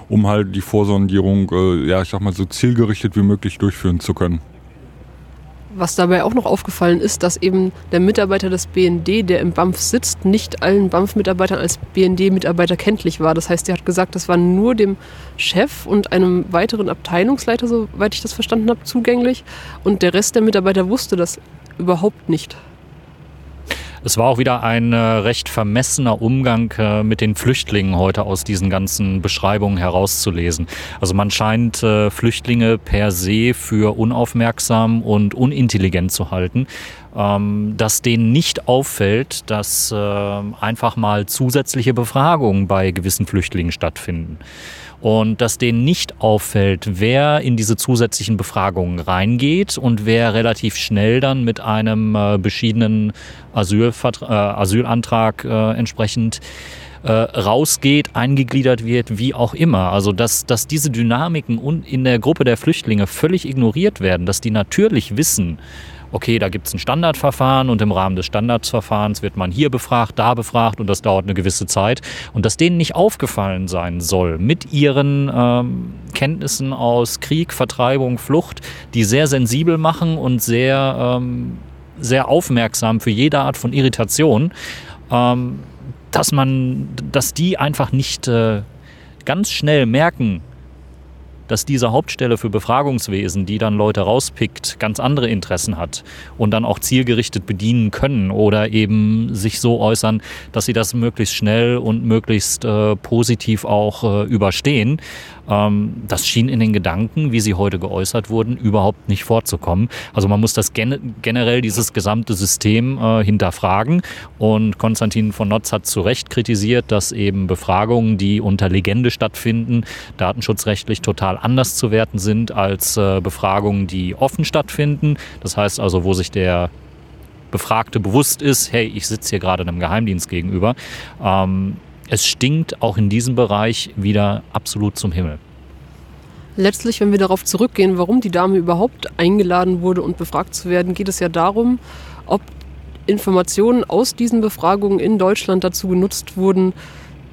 um halt die Vorsondierung, äh, ja, ich sag mal so zielgerichtet wie möglich durchführen zu können. Was dabei auch noch aufgefallen ist, dass eben der Mitarbeiter des BND, der im BAMF sitzt, nicht allen BAMF-Mitarbeitern als BND-Mitarbeiter kenntlich war. Das heißt, er hat gesagt, das war nur dem Chef und einem weiteren Abteilungsleiter, soweit ich das verstanden habe, zugänglich. Und der Rest der Mitarbeiter wusste das überhaupt nicht. Es war auch wieder ein äh, recht vermessener Umgang äh, mit den Flüchtlingen heute aus diesen ganzen Beschreibungen herauszulesen. Also man scheint äh, Flüchtlinge per se für unaufmerksam und unintelligent zu halten ähm, dass denen nicht auffällt, dass einfach mal zusätzliche Befragungen bei gewissen Flüchtlingen stattfinden und dass denen nicht auffällt, wer in diese zusätzlichen Befragungen reingeht und wer relativ schnell dann mit einem äh, beschiedenen Asylvertra äh, Asylantrag äh, entsprechend äh, rausgeht, eingegliedert wird, wie auch immer. Also dass, dass diese Dynamiken in der Gruppe der Flüchtlinge völlig ignoriert werden, dass die natürlich wissen, okay, da gibt es ein Standardverfahren und im Rahmen des Standardverfahrens wird man hier befragt, da befragt und das dauert eine gewisse Zeit. Und dass denen nicht aufgefallen sein soll mit ihren ähm, Kenntnissen aus Krieg, Vertreibung, Flucht, die sehr sensibel machen und sehr, ähm, sehr aufmerksam für jede Art von Irritation, ähm, dass man, dass die einfach nicht äh, ganz schnell merken, dass diese Hauptstelle für Befragungswesen, die dann Leute rauspickt, ganz andere Interessen hat und dann auch zielgerichtet bedienen können oder eben sich so äußern, dass sie das möglichst schnell und möglichst äh, positiv auch äh, überstehen. Ähm, das schien in den Gedanken, wie sie heute geäußert wurden, überhaupt nicht vorzukommen. Also man muss das gen generell dieses gesamte System äh, hinterfragen. Und Konstantin von Notz hat zu Recht kritisiert, dass eben Befragungen, die unter Legende stattfinden, datenschutzrechtlich total anders zu werten sind als äh, Befragungen, die offen stattfinden. Das heißt also, wo sich der Befragte bewusst ist, hey, ich sitze hier gerade einem Geheimdienst gegenüber. Ähm, es stinkt auch in diesem Bereich wieder absolut zum Himmel. Letztlich, wenn wir darauf zurückgehen, warum die Dame überhaupt eingeladen wurde und befragt zu werden, geht es ja darum, ob Informationen aus diesen Befragungen in Deutschland dazu genutzt wurden,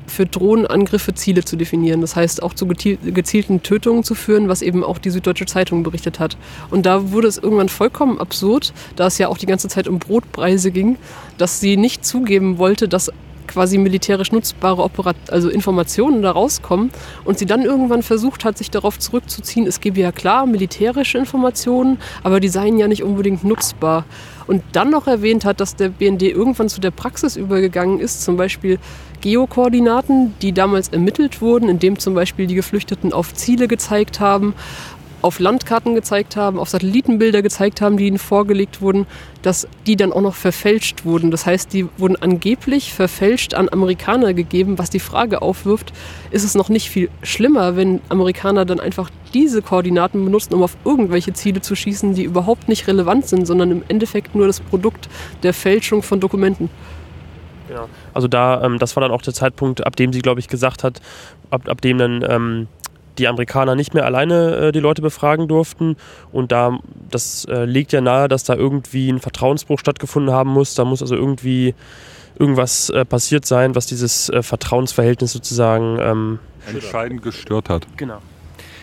für Drohnenangriffe Ziele zu definieren. Das heißt, auch zu gezielten Tötungen zu führen, was eben auch die Süddeutsche Zeitung berichtet hat. Und da wurde es irgendwann vollkommen absurd, da es ja auch die ganze Zeit um Brotpreise ging, dass sie nicht zugeben wollte, dass quasi militärisch nutzbare Operat also Informationen da rauskommen und sie dann irgendwann versucht hat, sich darauf zurückzuziehen, es gebe ja klar militärische Informationen, aber die seien ja nicht unbedingt nutzbar. Und dann noch erwähnt hat, dass der BND irgendwann zu der Praxis übergegangen ist, zum Beispiel Geokoordinaten, die damals ermittelt wurden, indem zum Beispiel die Geflüchteten auf Ziele gezeigt haben auf Landkarten gezeigt haben, auf Satellitenbilder gezeigt haben, die ihnen vorgelegt wurden, dass die dann auch noch verfälscht wurden. Das heißt, die wurden angeblich verfälscht an Amerikaner gegeben, was die Frage aufwirft, ist es noch nicht viel schlimmer, wenn Amerikaner dann einfach diese Koordinaten benutzen, um auf irgendwelche Ziele zu schießen, die überhaupt nicht relevant sind, sondern im Endeffekt nur das Produkt der Fälschung von Dokumenten. Genau. Also da, ähm, das war dann auch der Zeitpunkt, ab dem sie, glaube ich, gesagt hat, ab, ab dem dann ähm, die Amerikaner nicht mehr alleine äh, die Leute befragen durften. Und da, das äh, legt ja nahe, dass da irgendwie ein Vertrauensbruch stattgefunden haben muss. Da muss also irgendwie irgendwas äh, passiert sein, was dieses äh, Vertrauensverhältnis sozusagen ähm, entscheidend gestört hat. Genau.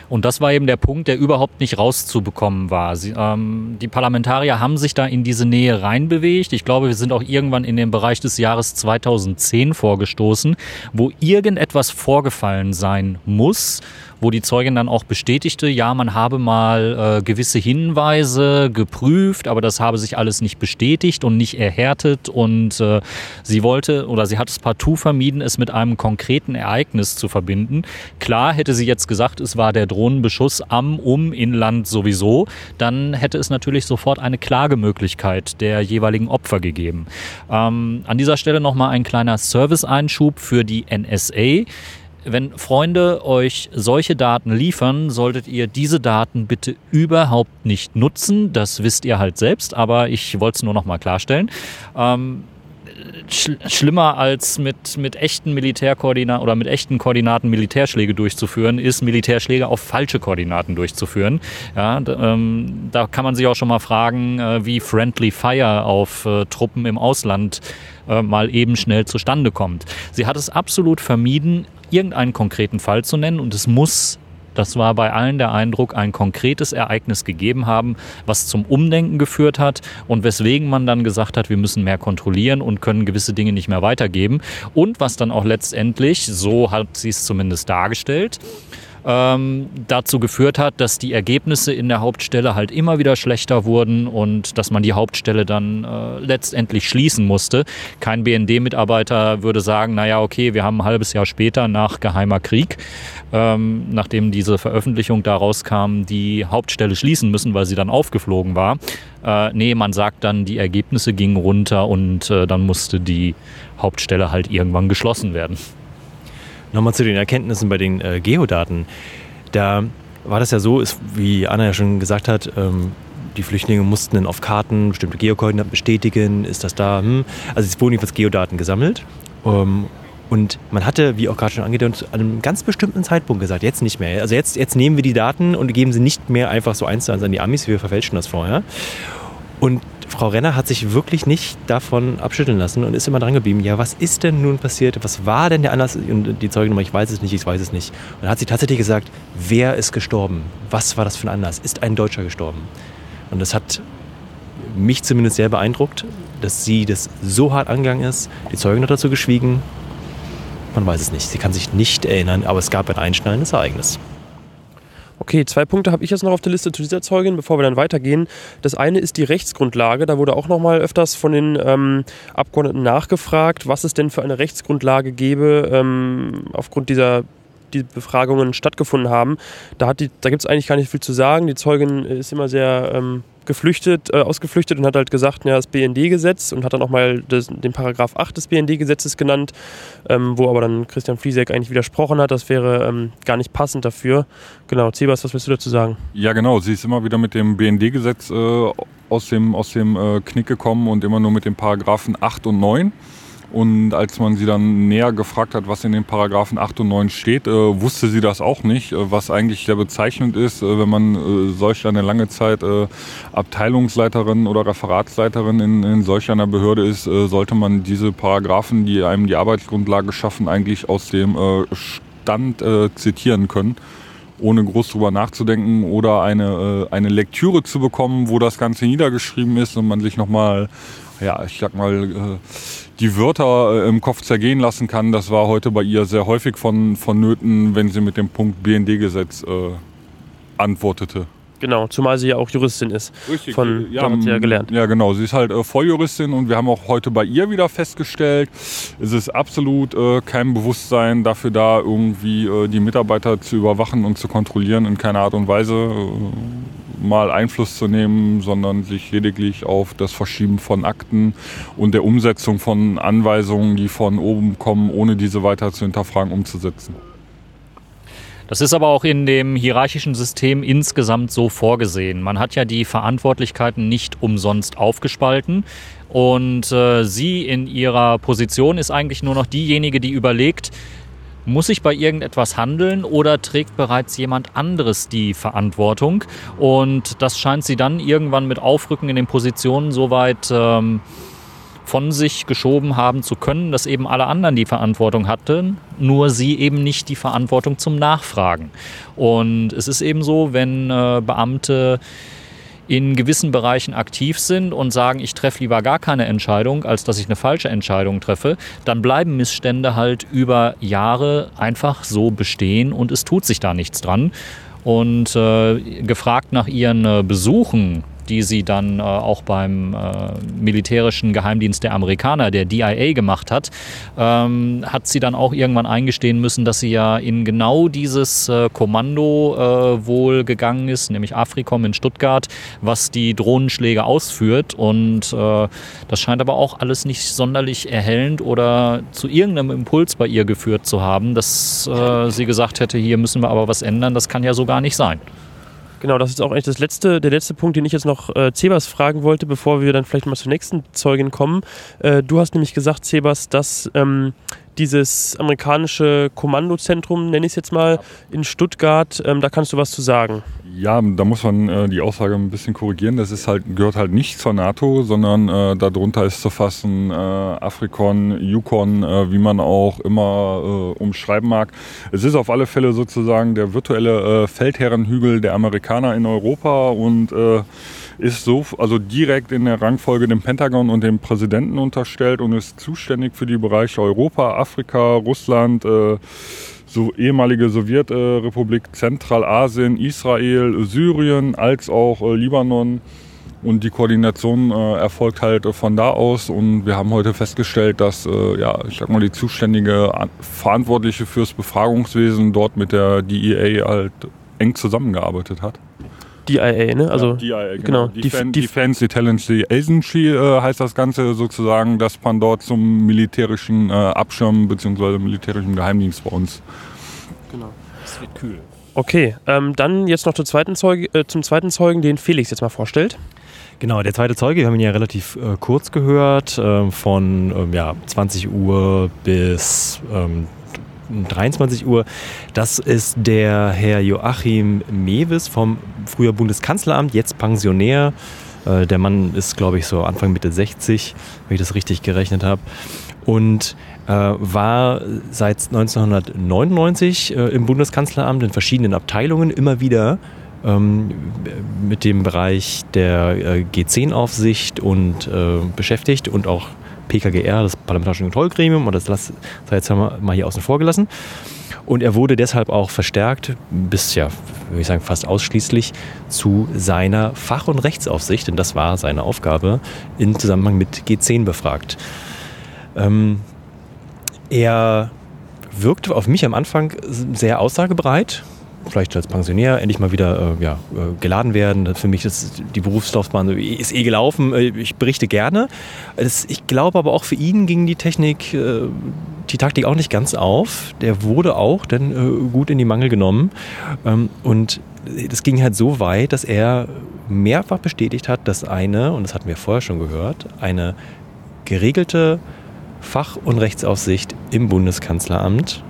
Und das war eben der Punkt, der überhaupt nicht rauszubekommen war. Sie, ähm, die Parlamentarier haben sich da in diese Nähe reinbewegt. Ich glaube, wir sind auch irgendwann in den Bereich des Jahres 2010 vorgestoßen, wo irgendetwas vorgefallen sein muss, wo die Zeugin dann auch bestätigte, ja, man habe mal äh, gewisse Hinweise geprüft, aber das habe sich alles nicht bestätigt und nicht erhärtet und äh, sie wollte oder sie hat es partout vermieden, es mit einem konkreten Ereignis zu verbinden. Klar hätte sie jetzt gesagt, es war der Drohnenbeschuss am, um, Inland sowieso, dann hätte es natürlich sofort eine Klagemöglichkeit der jeweiligen Opfer gegeben. Ähm, an dieser Stelle nochmal ein kleiner Service-Einschub für die NSA wenn Freunde euch solche Daten liefern, solltet ihr diese Daten bitte überhaupt nicht nutzen. Das wisst ihr halt selbst, aber ich wollte es nur noch mal klarstellen. Ähm, sch schlimmer als mit, mit echten Militärkoordinaten oder mit echten Koordinaten Militärschläge durchzuführen, ist Militärschläge auf falsche Koordinaten durchzuführen. Ja, ähm, da kann man sich auch schon mal fragen, äh, wie Friendly Fire auf äh, Truppen im Ausland äh, mal eben schnell zustande kommt. Sie hat es absolut vermieden, irgendeinen konkreten Fall zu nennen und es muss das war bei allen der Eindruck, ein konkretes Ereignis gegeben haben, was zum Umdenken geführt hat und weswegen man dann gesagt hat, wir müssen mehr kontrollieren und können gewisse Dinge nicht mehr weitergeben. Und was dann auch letztendlich, so hat sie es zumindest dargestellt, ähm, dazu geführt hat, dass die Ergebnisse in der Hauptstelle halt immer wieder schlechter wurden und dass man die Hauptstelle dann äh, letztendlich schließen musste. Kein BND-Mitarbeiter würde sagen, naja, okay, wir haben ein halbes Jahr später nach Geheimer Krieg, ähm, nachdem diese Veröffentlichung daraus kam, die Hauptstelle schließen müssen, weil sie dann aufgeflogen war. Äh, nee, man sagt dann, die Ergebnisse gingen runter und äh, dann musste die Hauptstelle halt irgendwann geschlossen werden. Nochmal zu den Erkenntnissen bei den äh, Geodaten. Da war das ja so, ist, wie Anna ja schon gesagt hat, ähm, die Flüchtlinge mussten dann auf Karten bestimmte Geokoordinaten bestätigen, ist das da? Hm. Also es wurden jedenfalls Geodaten gesammelt. Ähm, und man hatte, wie auch gerade schon angedeutet, an einem ganz bestimmten Zeitpunkt gesagt, jetzt nicht mehr. Also jetzt, jetzt nehmen wir die Daten und geben sie nicht mehr einfach so eins zu eins an die Amis, wir verfälschen das vorher. Und Frau Renner hat sich wirklich nicht davon abschütteln lassen und ist immer dran geblieben. Ja, was ist denn nun passiert? Was war denn der Anlass? Und die Zeugin ich weiß es nicht, ich weiß es nicht. Und dann hat sie tatsächlich gesagt, wer ist gestorben? Was war das für ein Anlass? Ist ein Deutscher gestorben? Und das hat mich zumindest sehr beeindruckt, dass sie das so hart angegangen ist. Die Zeugin hat dazu geschwiegen. Man weiß es nicht. Sie kann sich nicht erinnern, aber es gab ein einschneidendes Ereignis. Okay, zwei Punkte habe ich jetzt noch auf der Liste zu dieser Zeugin, bevor wir dann weitergehen. Das eine ist die Rechtsgrundlage. Da wurde auch noch mal öfters von den ähm, Abgeordneten nachgefragt, was es denn für eine Rechtsgrundlage gäbe ähm, aufgrund dieser die Befragungen stattgefunden haben. Da, da gibt es eigentlich gar nicht viel zu sagen. Die Zeugin ist immer sehr ähm, geflüchtet, äh, ausgeflüchtet und hat halt gesagt, ja, das BND-Gesetz und hat dann auch mal das, den Paragraph 8 des BND-Gesetzes genannt, ähm, wo aber dann Christian Fliesek eigentlich widersprochen hat, das wäre ähm, gar nicht passend dafür. Genau, Zebas, was willst du dazu sagen? Ja, genau, sie ist immer wieder mit dem BND-Gesetz äh, aus dem, aus dem äh, Knick gekommen und immer nur mit den Paragraphen 8 und 9. Und als man sie dann näher gefragt hat, was in den Paragraphen 8 und 9 steht, äh, wusste sie das auch nicht, äh, was eigentlich sehr bezeichnend ist, äh, wenn man äh, solch eine lange Zeit äh, Abteilungsleiterin oder Referatsleiterin in, in solch einer Behörde ist, äh, sollte man diese Paragraphen, die einem die Arbeitsgrundlage schaffen, eigentlich aus dem Stand zitieren können ohne groß drüber nachzudenken oder eine, eine Lektüre zu bekommen, wo das Ganze niedergeschrieben ist und man sich nochmal, ja, ich sag mal, die Wörter äh, im Kopf zergehen lassen kann. Das war heute bei ihr sehr häufig von, vonnöten, wenn sie mit dem Punkt BND-Gesetz äh, antwortete. Genau, zumal sie ja auch Juristin ist. Richtig, von ja, hat sie ja gelernt. Ja, genau. Sie ist halt äh, Volljuristin und wir haben auch heute bei ihr wieder festgestellt, es ist absolut äh, kein Bewusstsein dafür da, irgendwie äh, die Mitarbeiter zu überwachen und zu kontrollieren in keiner Art und Weise. Äh, mal Einfluss zu nehmen, sondern sich lediglich auf das Verschieben von Akten und der Umsetzung von Anweisungen, die von oben kommen, ohne diese weiter zu hinterfragen, umzusetzen. Das ist aber auch in dem hierarchischen System insgesamt so vorgesehen. Man hat ja die Verantwortlichkeiten nicht umsonst aufgespalten. Und äh, sie in ihrer Position ist eigentlich nur noch diejenige, die überlegt, muss ich bei irgendetwas handeln oder trägt bereits jemand anderes die Verantwortung? Und das scheint sie dann irgendwann mit Aufrücken in den Positionen soweit ähm, von sich geschoben haben zu können, dass eben alle anderen die Verantwortung hatten, nur sie eben nicht die Verantwortung zum Nachfragen. Und es ist eben so, wenn äh, Beamte in gewissen Bereichen aktiv sind und sagen, ich treffe lieber gar keine Entscheidung, als dass ich eine falsche Entscheidung treffe, dann bleiben Missstände halt über Jahre einfach so bestehen und es tut sich da nichts dran. Und äh, gefragt nach ihren äh, Besuchen die sie dann äh, auch beim äh, militärischen Geheimdienst der Amerikaner, der DIA, gemacht hat, ähm, hat sie dann auch irgendwann eingestehen müssen, dass sie ja in genau dieses äh, Kommando äh, wohl gegangen ist, nämlich Afrikom in Stuttgart, was die Drohnenschläge ausführt. Und äh, das scheint aber auch alles nicht sonderlich erhellend oder zu irgendeinem Impuls bei ihr geführt zu haben, dass äh, sie gesagt hätte, hier müssen wir aber was ändern. Das kann ja so gar nicht sein. Genau, das ist auch eigentlich das letzte, der letzte Punkt, den ich jetzt noch äh, Cebas fragen wollte, bevor wir dann vielleicht mal zur nächsten Zeugin kommen. Äh, du hast nämlich gesagt, Cebas, dass ähm, dieses amerikanische Kommandozentrum, nenne ich es jetzt mal, in Stuttgart, ähm, da kannst du was zu sagen. Ja, da muss man äh, die Aussage ein bisschen korrigieren. Das ist halt, gehört halt nicht zur NATO, sondern äh, darunter ist zu fassen äh, Afrikon, Yukon, äh, wie man auch immer äh, umschreiben mag. Es ist auf alle Fälle sozusagen der virtuelle äh, Feldherrenhügel der Amerikaner in Europa und äh, ist so, also direkt in der Rangfolge dem Pentagon und dem Präsidenten unterstellt und ist zuständig für die Bereiche Europa, Afrika, Russland, äh, so ehemalige Sowjetrepublik Zentralasien, Israel, Syrien als auch äh, Libanon. Und die Koordination äh, erfolgt halt äh, von da aus. Und wir haben heute festgestellt, dass, äh, ja, ich sag mal, die zuständige Verantwortliche fürs Befragungswesen dort mit der DEA halt eng zusammengearbeitet hat. DIA, ne? Also, ja, DIA, genau. genau. Defen Defense Intelligence Agency äh, heißt das Ganze sozusagen, dass man dort zum militärischen äh, Abschirmen bzw. militärischen Geheimdienst bei uns. Genau. Es wird kühl. Okay, ähm, dann jetzt noch zweiten Zeuge, äh, zum zweiten Zeugen, den Felix jetzt mal vorstellt. Genau, der zweite Zeuge, wir haben ihn ja relativ äh, kurz gehört, äh, von ähm, ja, 20 Uhr bis ähm, 23 Uhr. Das ist der Herr Joachim Mewes vom früher Bundeskanzleramt, jetzt Pensionär. Äh, der Mann ist, glaube ich, so Anfang Mitte 60, wenn ich das richtig gerechnet habe. Und äh, war seit 1999 äh, im Bundeskanzleramt in verschiedenen Abteilungen immer wieder ähm, mit dem Bereich der äh, G10-Aufsicht und äh, beschäftigt und auch PKGR, das Parlamentarische Kontrollgremium, und das sei jetzt mal hier außen vor gelassen. Und er wurde deshalb auch verstärkt, bis ja, würde ich sagen, fast ausschließlich zu seiner Fach- und Rechtsaufsicht, denn das war seine Aufgabe, in Zusammenhang mit G10 befragt. Ähm, er wirkte auf mich am Anfang sehr aussagebereit, vielleicht als Pensionär endlich mal wieder äh, ja, äh, geladen werden. Für mich ist die Berufslaufbahn ist eh gelaufen. Äh, ich berichte gerne. Das, ich glaube aber auch für ihn ging die Technik, äh, die Taktik auch nicht ganz auf. Der wurde auch dann äh, gut in die Mangel genommen. Ähm, und das ging halt so weit, dass er mehrfach bestätigt hat, dass eine, und das hatten wir vorher schon gehört, eine geregelte Fach- und Rechtsaufsicht im Bundeskanzleramt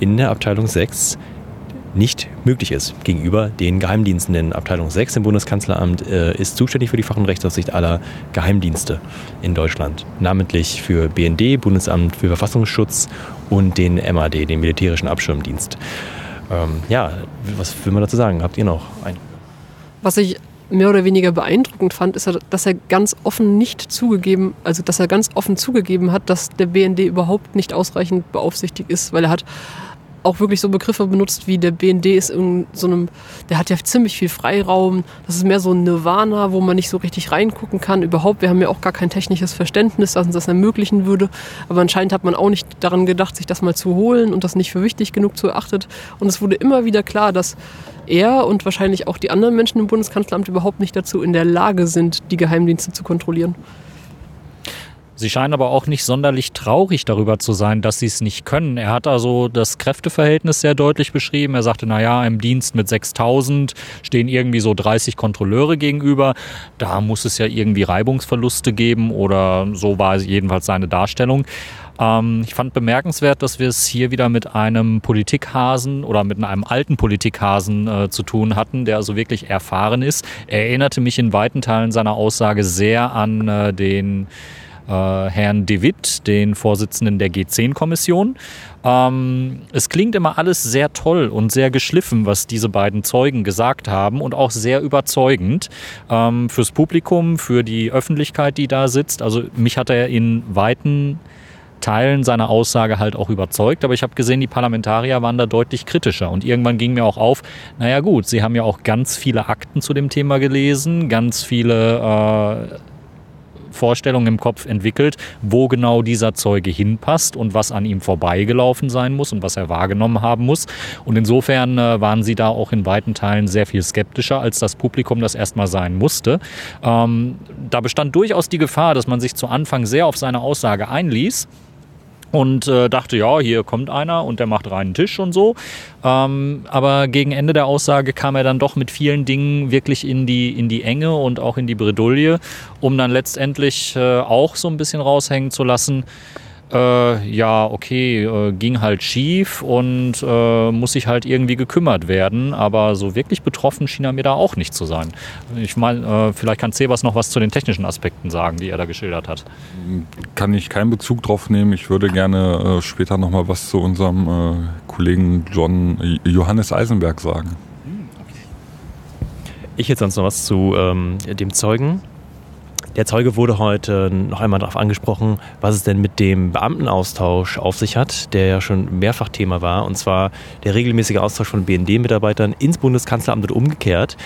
in der Abteilung 6 nicht möglich ist gegenüber den Geheimdiensten. Denn Abteilung 6 im Bundeskanzleramt äh, ist zuständig für die Fach- und Rechtsaufsicht aller Geheimdienste in Deutschland. Namentlich für BND, Bundesamt für Verfassungsschutz und den MAD, den Militärischen Abschirmdienst. Ähm, ja, was will man dazu sagen? Habt ihr noch ein? Was ich mehr oder weniger beeindruckend fand, ist, dass er ganz offen nicht zugegeben, also dass er ganz offen zugegeben hat, dass der BND überhaupt nicht ausreichend beaufsichtigt ist, weil er hat auch wirklich so Begriffe benutzt wie der BND ist in so einem, der hat ja ziemlich viel Freiraum. Das ist mehr so ein Nirvana, wo man nicht so richtig reingucken kann. Überhaupt, wir haben ja auch gar kein technisches Verständnis, das uns das ermöglichen würde. Aber anscheinend hat man auch nicht daran gedacht, sich das mal zu holen und das nicht für wichtig genug zu erachtet. Und es wurde immer wieder klar, dass er und wahrscheinlich auch die anderen Menschen im Bundeskanzleramt überhaupt nicht dazu in der Lage sind, die Geheimdienste zu kontrollieren. Sie scheinen aber auch nicht sonderlich traurig darüber zu sein, dass sie es nicht können. Er hat also das Kräfteverhältnis sehr deutlich beschrieben. Er sagte, na ja, im Dienst mit 6000 stehen irgendwie so 30 Kontrolleure gegenüber. Da muss es ja irgendwie Reibungsverluste geben oder so war jedenfalls seine Darstellung. Ähm, ich fand bemerkenswert, dass wir es hier wieder mit einem Politikhasen oder mit einem alten Politikhasen äh, zu tun hatten, der also wirklich erfahren ist. Er erinnerte mich in weiten Teilen seiner Aussage sehr an äh, den Herrn De Witt, den Vorsitzenden der G10-Kommission. Ähm, es klingt immer alles sehr toll und sehr geschliffen, was diese beiden Zeugen gesagt haben und auch sehr überzeugend ähm, fürs Publikum, für die Öffentlichkeit, die da sitzt. Also mich hat er in weiten Teilen seiner Aussage halt auch überzeugt, aber ich habe gesehen, die Parlamentarier waren da deutlich kritischer und irgendwann ging mir auch auf, naja gut, sie haben ja auch ganz viele Akten zu dem Thema gelesen, ganz viele äh, Vorstellung im Kopf entwickelt, wo genau dieser Zeuge hinpasst und was an ihm vorbeigelaufen sein muss und was er wahrgenommen haben muss. Und insofern äh, waren sie da auch in weiten Teilen sehr viel skeptischer, als das Publikum das erstmal sein musste. Ähm, da bestand durchaus die Gefahr, dass man sich zu Anfang sehr auf seine Aussage einließ und äh, dachte, ja, hier kommt einer und der macht reinen Tisch und so. Ähm, aber gegen Ende der Aussage kam er dann doch mit vielen Dingen wirklich in die, in die Enge und auch in die Bredouille, um dann letztendlich äh, auch so ein bisschen raushängen zu lassen äh, ja, okay, äh, ging halt schief und äh, muss sich halt irgendwie gekümmert werden. Aber so wirklich betroffen schien er mir da auch nicht zu sein. Ich meine, äh, vielleicht kann Sebas noch was zu den technischen Aspekten sagen, die er da geschildert hat. Kann ich keinen Bezug drauf nehmen. Ich würde gerne äh, später noch mal was zu unserem äh, Kollegen John Johannes Eisenberg sagen. Ich hätte sonst noch was zu ähm, dem Zeugen. Der Zeuge wurde heute noch einmal darauf angesprochen, was es denn mit dem Beamtenaustausch auf sich hat, der ja schon mehrfach Thema war, und zwar der regelmäßige Austausch von BND-Mitarbeitern ins Bundeskanzleramt und umgekehrt,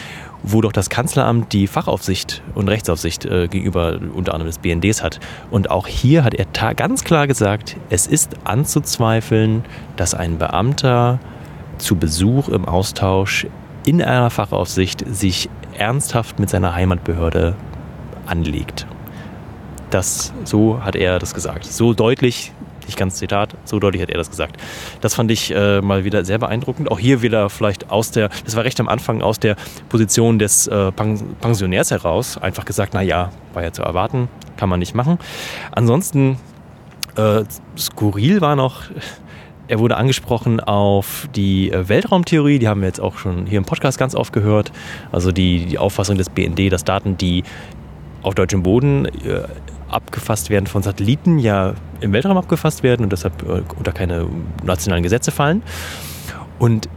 wo doch das Kanzleramt die Fachaufsicht und Rechtsaufsicht äh, gegenüber unter anderem des BNDs hat. Und auch hier hat er ganz klar gesagt, es ist anzuzweifeln, dass ein Beamter zu Besuch im Austausch in einer Fachaufsicht sich ernsthaft mit seiner Heimatbehörde anlegt. Das, so hat er das gesagt. So deutlich, nicht ganz Zitat, so deutlich hat er das gesagt. Das fand ich äh, mal wieder sehr beeindruckend. Auch hier wieder vielleicht aus der, das war recht am Anfang aus der Position des äh, Pensionärs heraus, einfach gesagt, na ja, war ja zu erwarten, kann man nicht machen. Ansonsten, äh, skurril war noch, er wurde angesprochen auf die äh, Weltraumtheorie, die haben wir jetzt auch schon hier im Podcast ganz oft gehört. Also die, die Auffassung des BND, dass Daten, die auf deutschem Boden äh, abgefasst werden von Satelliten, ja im Weltraum abgefasst werden und deshalb äh, unter keine nationalen Gesetze fallen. Und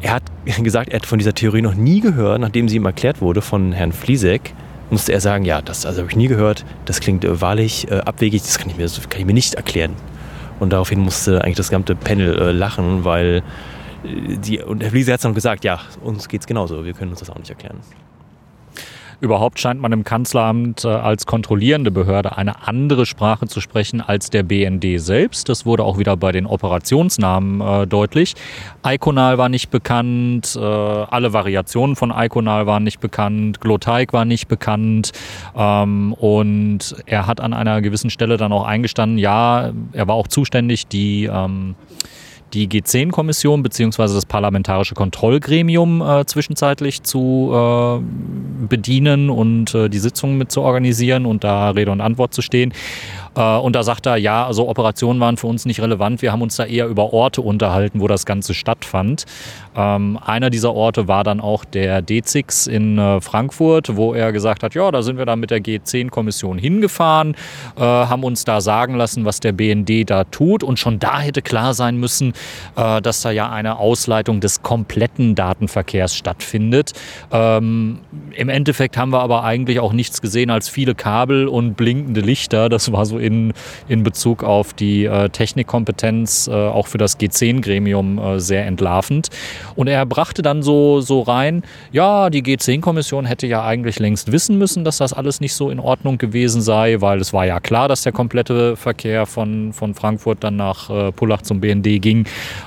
er hat gesagt, er hat von dieser Theorie noch nie gehört, nachdem sie ihm erklärt wurde von Herrn Fliesek, musste er sagen, ja, das also habe ich nie gehört, das klingt äh, wahrlich abwegig, das kann ich, mir, das kann ich mir nicht erklären. Und daraufhin musste eigentlich das gesamte Panel äh, lachen, weil die, und Herr Fliesek hat dann gesagt, ja, uns geht es genauso, wir können uns das auch nicht erklären. Überhaupt scheint man im Kanzleramt äh, als kontrollierende Behörde eine andere Sprache zu sprechen als der BND selbst. Das wurde auch wieder bei den Operationsnamen äh, deutlich. Iconal war nicht bekannt, äh, alle Variationen von Iconal waren nicht bekannt, Gloteig war nicht bekannt ähm, und er hat an einer gewissen Stelle dann auch eingestanden, ja, er war auch zuständig, die ähm, die G10-Kommission bzw. das Parlamentarische Kontrollgremium äh, zwischenzeitlich zu äh, bedienen und äh, die Sitzungen mit zu organisieren und da Rede und Antwort zu stehen. Äh, und da sagt er, ja, also Operationen waren für uns nicht relevant. Wir haben uns da eher über Orte unterhalten, wo das Ganze stattfand. Ähm, einer dieser Orte war dann auch der D6 in äh, Frankfurt, wo er gesagt hat, ja, da sind wir dann mit der G10-Kommission hingefahren, äh, haben uns da sagen lassen, was der BND da tut. Und schon da hätte klar sein müssen, äh, dass da ja eine Ausleitung des kompletten Datenverkehrs stattfindet. Ähm, Im Endeffekt haben wir aber eigentlich auch nichts gesehen als viele Kabel und blinkende Lichter. Das war so in, in Bezug auf die äh, Technikkompetenz äh, auch für das G10-Gremium äh, sehr entlarvend. Und er brachte dann so, so rein, ja, die G10-Kommission hätte ja eigentlich längst wissen müssen, dass das alles nicht so in Ordnung gewesen sei, weil es war ja klar, dass der komplette Verkehr von, von Frankfurt dann nach äh, Pullach zum BND ging.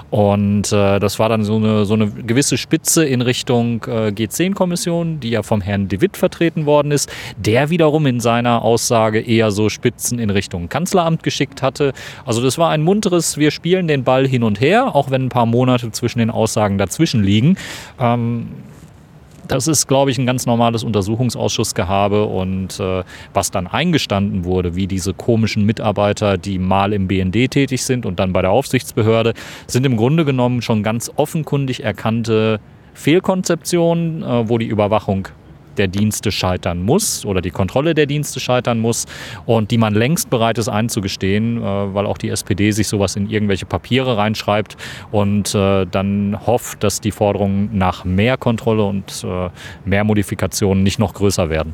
Und äh, das war dann so eine, so eine gewisse Spitze in Richtung äh, G10-Kommission, die ja vom Herrn De Witt vertreten worden ist, der wiederum in seiner Aussage eher so Spitzen in Richtung Kanzleramt geschickt hatte. Also das war ein munteres, wir spielen den Ball hin und her, auch wenn ein paar Monate zwischen den Aussagen dazwischen liegen. Ähm, das ist, glaube ich, ein ganz normales Untersuchungsausschussgehabe und äh, was dann eingestanden wurde, wie diese komischen Mitarbeiter, die mal im BND tätig sind und dann bei der Aufsichtsbehörde, sind im Grunde genommen schon ganz offenkundig erkannte Fehlkonzeptionen, äh, wo die Überwachung der Dienste scheitern muss oder die Kontrolle der Dienste scheitern muss und die man längst bereit ist einzugestehen, äh, weil auch die SPD sich sowas in irgendwelche Papiere reinschreibt und äh, dann hofft, dass die Forderungen nach mehr Kontrolle und äh, mehr Modifikationen nicht noch größer werden.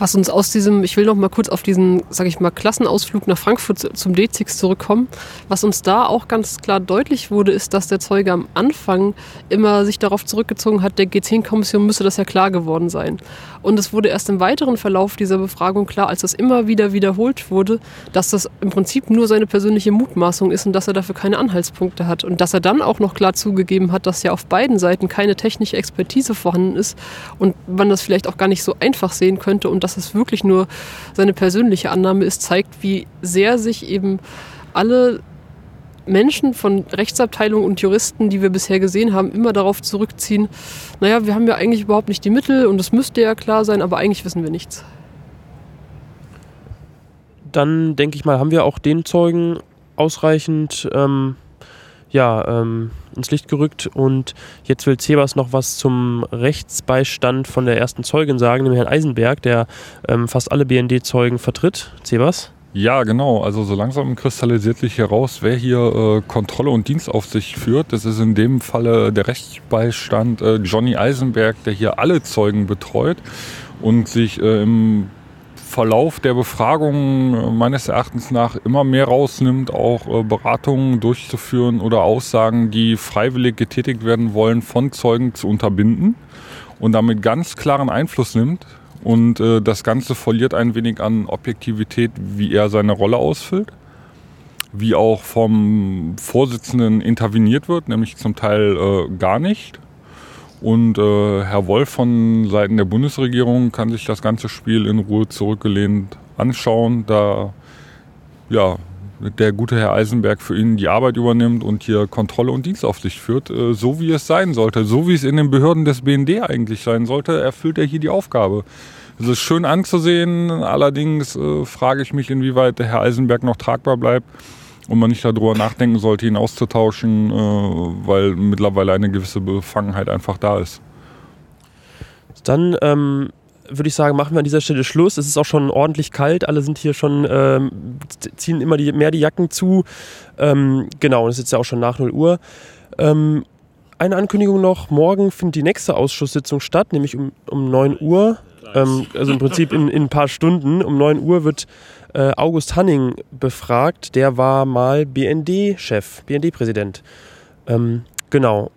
Was uns aus diesem, ich will noch mal kurz auf diesen, sag ich mal, Klassenausflug nach Frankfurt zum D6 zurückkommen. Was uns da auch ganz klar deutlich wurde, ist, dass der Zeuge am Anfang immer sich darauf zurückgezogen hat, der G10-Kommission müsse das ja klar geworden sein. Und es wurde erst im weiteren Verlauf dieser Befragung klar, als das immer wieder wiederholt wurde, dass das im Prinzip nur seine persönliche Mutmaßung ist und dass er dafür keine Anhaltspunkte hat. Und dass er dann auch noch klar zugegeben hat, dass ja auf beiden Seiten keine technische Expertise vorhanden ist und man das vielleicht auch gar nicht so einfach sehen könnte und dass es wirklich nur seine persönliche Annahme ist, zeigt, wie sehr sich eben alle Menschen von Rechtsabteilungen und Juristen, die wir bisher gesehen haben, immer darauf zurückziehen, naja, wir haben ja eigentlich überhaupt nicht die Mittel und es müsste ja klar sein, aber eigentlich wissen wir nichts. Dann denke ich mal, haben wir auch den Zeugen ausreichend ähm, ja, ähm, ins Licht gerückt und jetzt will Cebas noch was zum Rechtsbeistand von der ersten Zeugin sagen, nämlich Herrn Eisenberg, der ähm, fast alle BND-Zeugen vertritt. Cebas? Ja, genau. Also so langsam kristallisiert sich heraus, wer hier äh, Kontrolle und Dienstaufsicht führt. Das ist in dem Falle der Rechtsbeistand äh, Johnny Eisenberg, der hier alle Zeugen betreut und sich äh, im Verlauf der Befragung äh, meines Erachtens nach immer mehr rausnimmt, auch äh, Beratungen durchzuführen oder Aussagen, die freiwillig getätigt werden wollen, von Zeugen zu unterbinden und damit ganz klaren Einfluss nimmt und äh, das Ganze verliert ein wenig an Objektivität, wie er seine Rolle ausfüllt, wie auch vom Vorsitzenden interveniert wird, nämlich zum Teil gar nicht. Und äh, Herr Wolf von Seiten der Bundesregierung kann sich das ganze Spiel in Ruhe zurückgelehnt anschauen, da ja, der gute Herr Eisenberg für ihn die Arbeit übernimmt und hier Kontrolle und Dienstaufsicht führt, äh, so wie es sein sollte, so wie es in den Behörden des BND eigentlich sein sollte, erfüllt er hier die Aufgabe. Es ist schön anzusehen, allerdings äh, frage ich mich, inwieweit der Herr Eisenberg noch tragbar bleibt und man nicht darüber nachdenken sollte, ihn auszutauschen, äh, weil mittlerweile eine gewisse Befangenheit einfach da ist. Dann ähm, würde ich sagen, machen wir an dieser Stelle Schluss. Es ist auch schon ordentlich kalt. Alle sind hier schon, ähm, ziehen immer die, mehr die Jacken zu. Ähm, genau, und es ist ja auch schon nach 0 Uhr. Ähm, eine Ankündigung noch. Morgen findet die nächste Ausschusssitzung statt, nämlich um, um 9 Uhr. Ähm, also im Prinzip in, in ein paar Stunden. Um 9 Uhr wird äh, August Hanning befragt. Der war mal BND-Chef, BND-Präsident. Ähm, genau.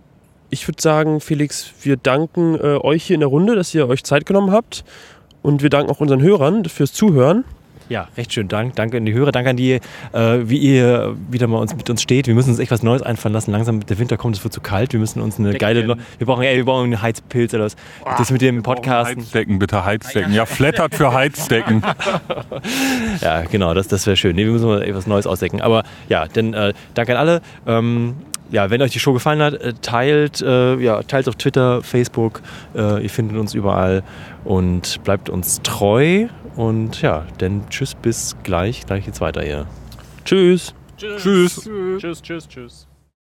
Ich würde sagen, Felix, wir danken äh, euch hier in der Runde, dass ihr euch Zeit genommen habt. Und wir danken auch unseren Hörern fürs Zuhören. Ja, recht schön Dank. Danke an die Hörer, danke an die, äh, wie ihr wieder mal uns, mit uns steht. Wir müssen uns echt was Neues einfallen lassen. Langsam der Winter kommt, es wird zu kalt. Wir müssen uns eine Decken. geile. Wir brauchen, ey, wir brauchen einen Heizpilz oder was. Boah, das mit dem Podcast. Heizdecken, bitte Heizdecken. Ja, flattert für Heizdecken. ja, genau, das, das wäre schön. Nee, wir müssen mal etwas Neues ausdecken. Aber ja, dann äh, danke an alle. Ähm, ja, wenn euch die Show gefallen hat, äh, teilt, äh, ja, teilt auf Twitter, Facebook. Äh, ihr findet uns überall und bleibt uns treu. Und ja, dann tschüss, bis gleich. Gleich geht's weiter hier. Tschüss. Tschüss. Tschüss, tschüss, tschüss. tschüss.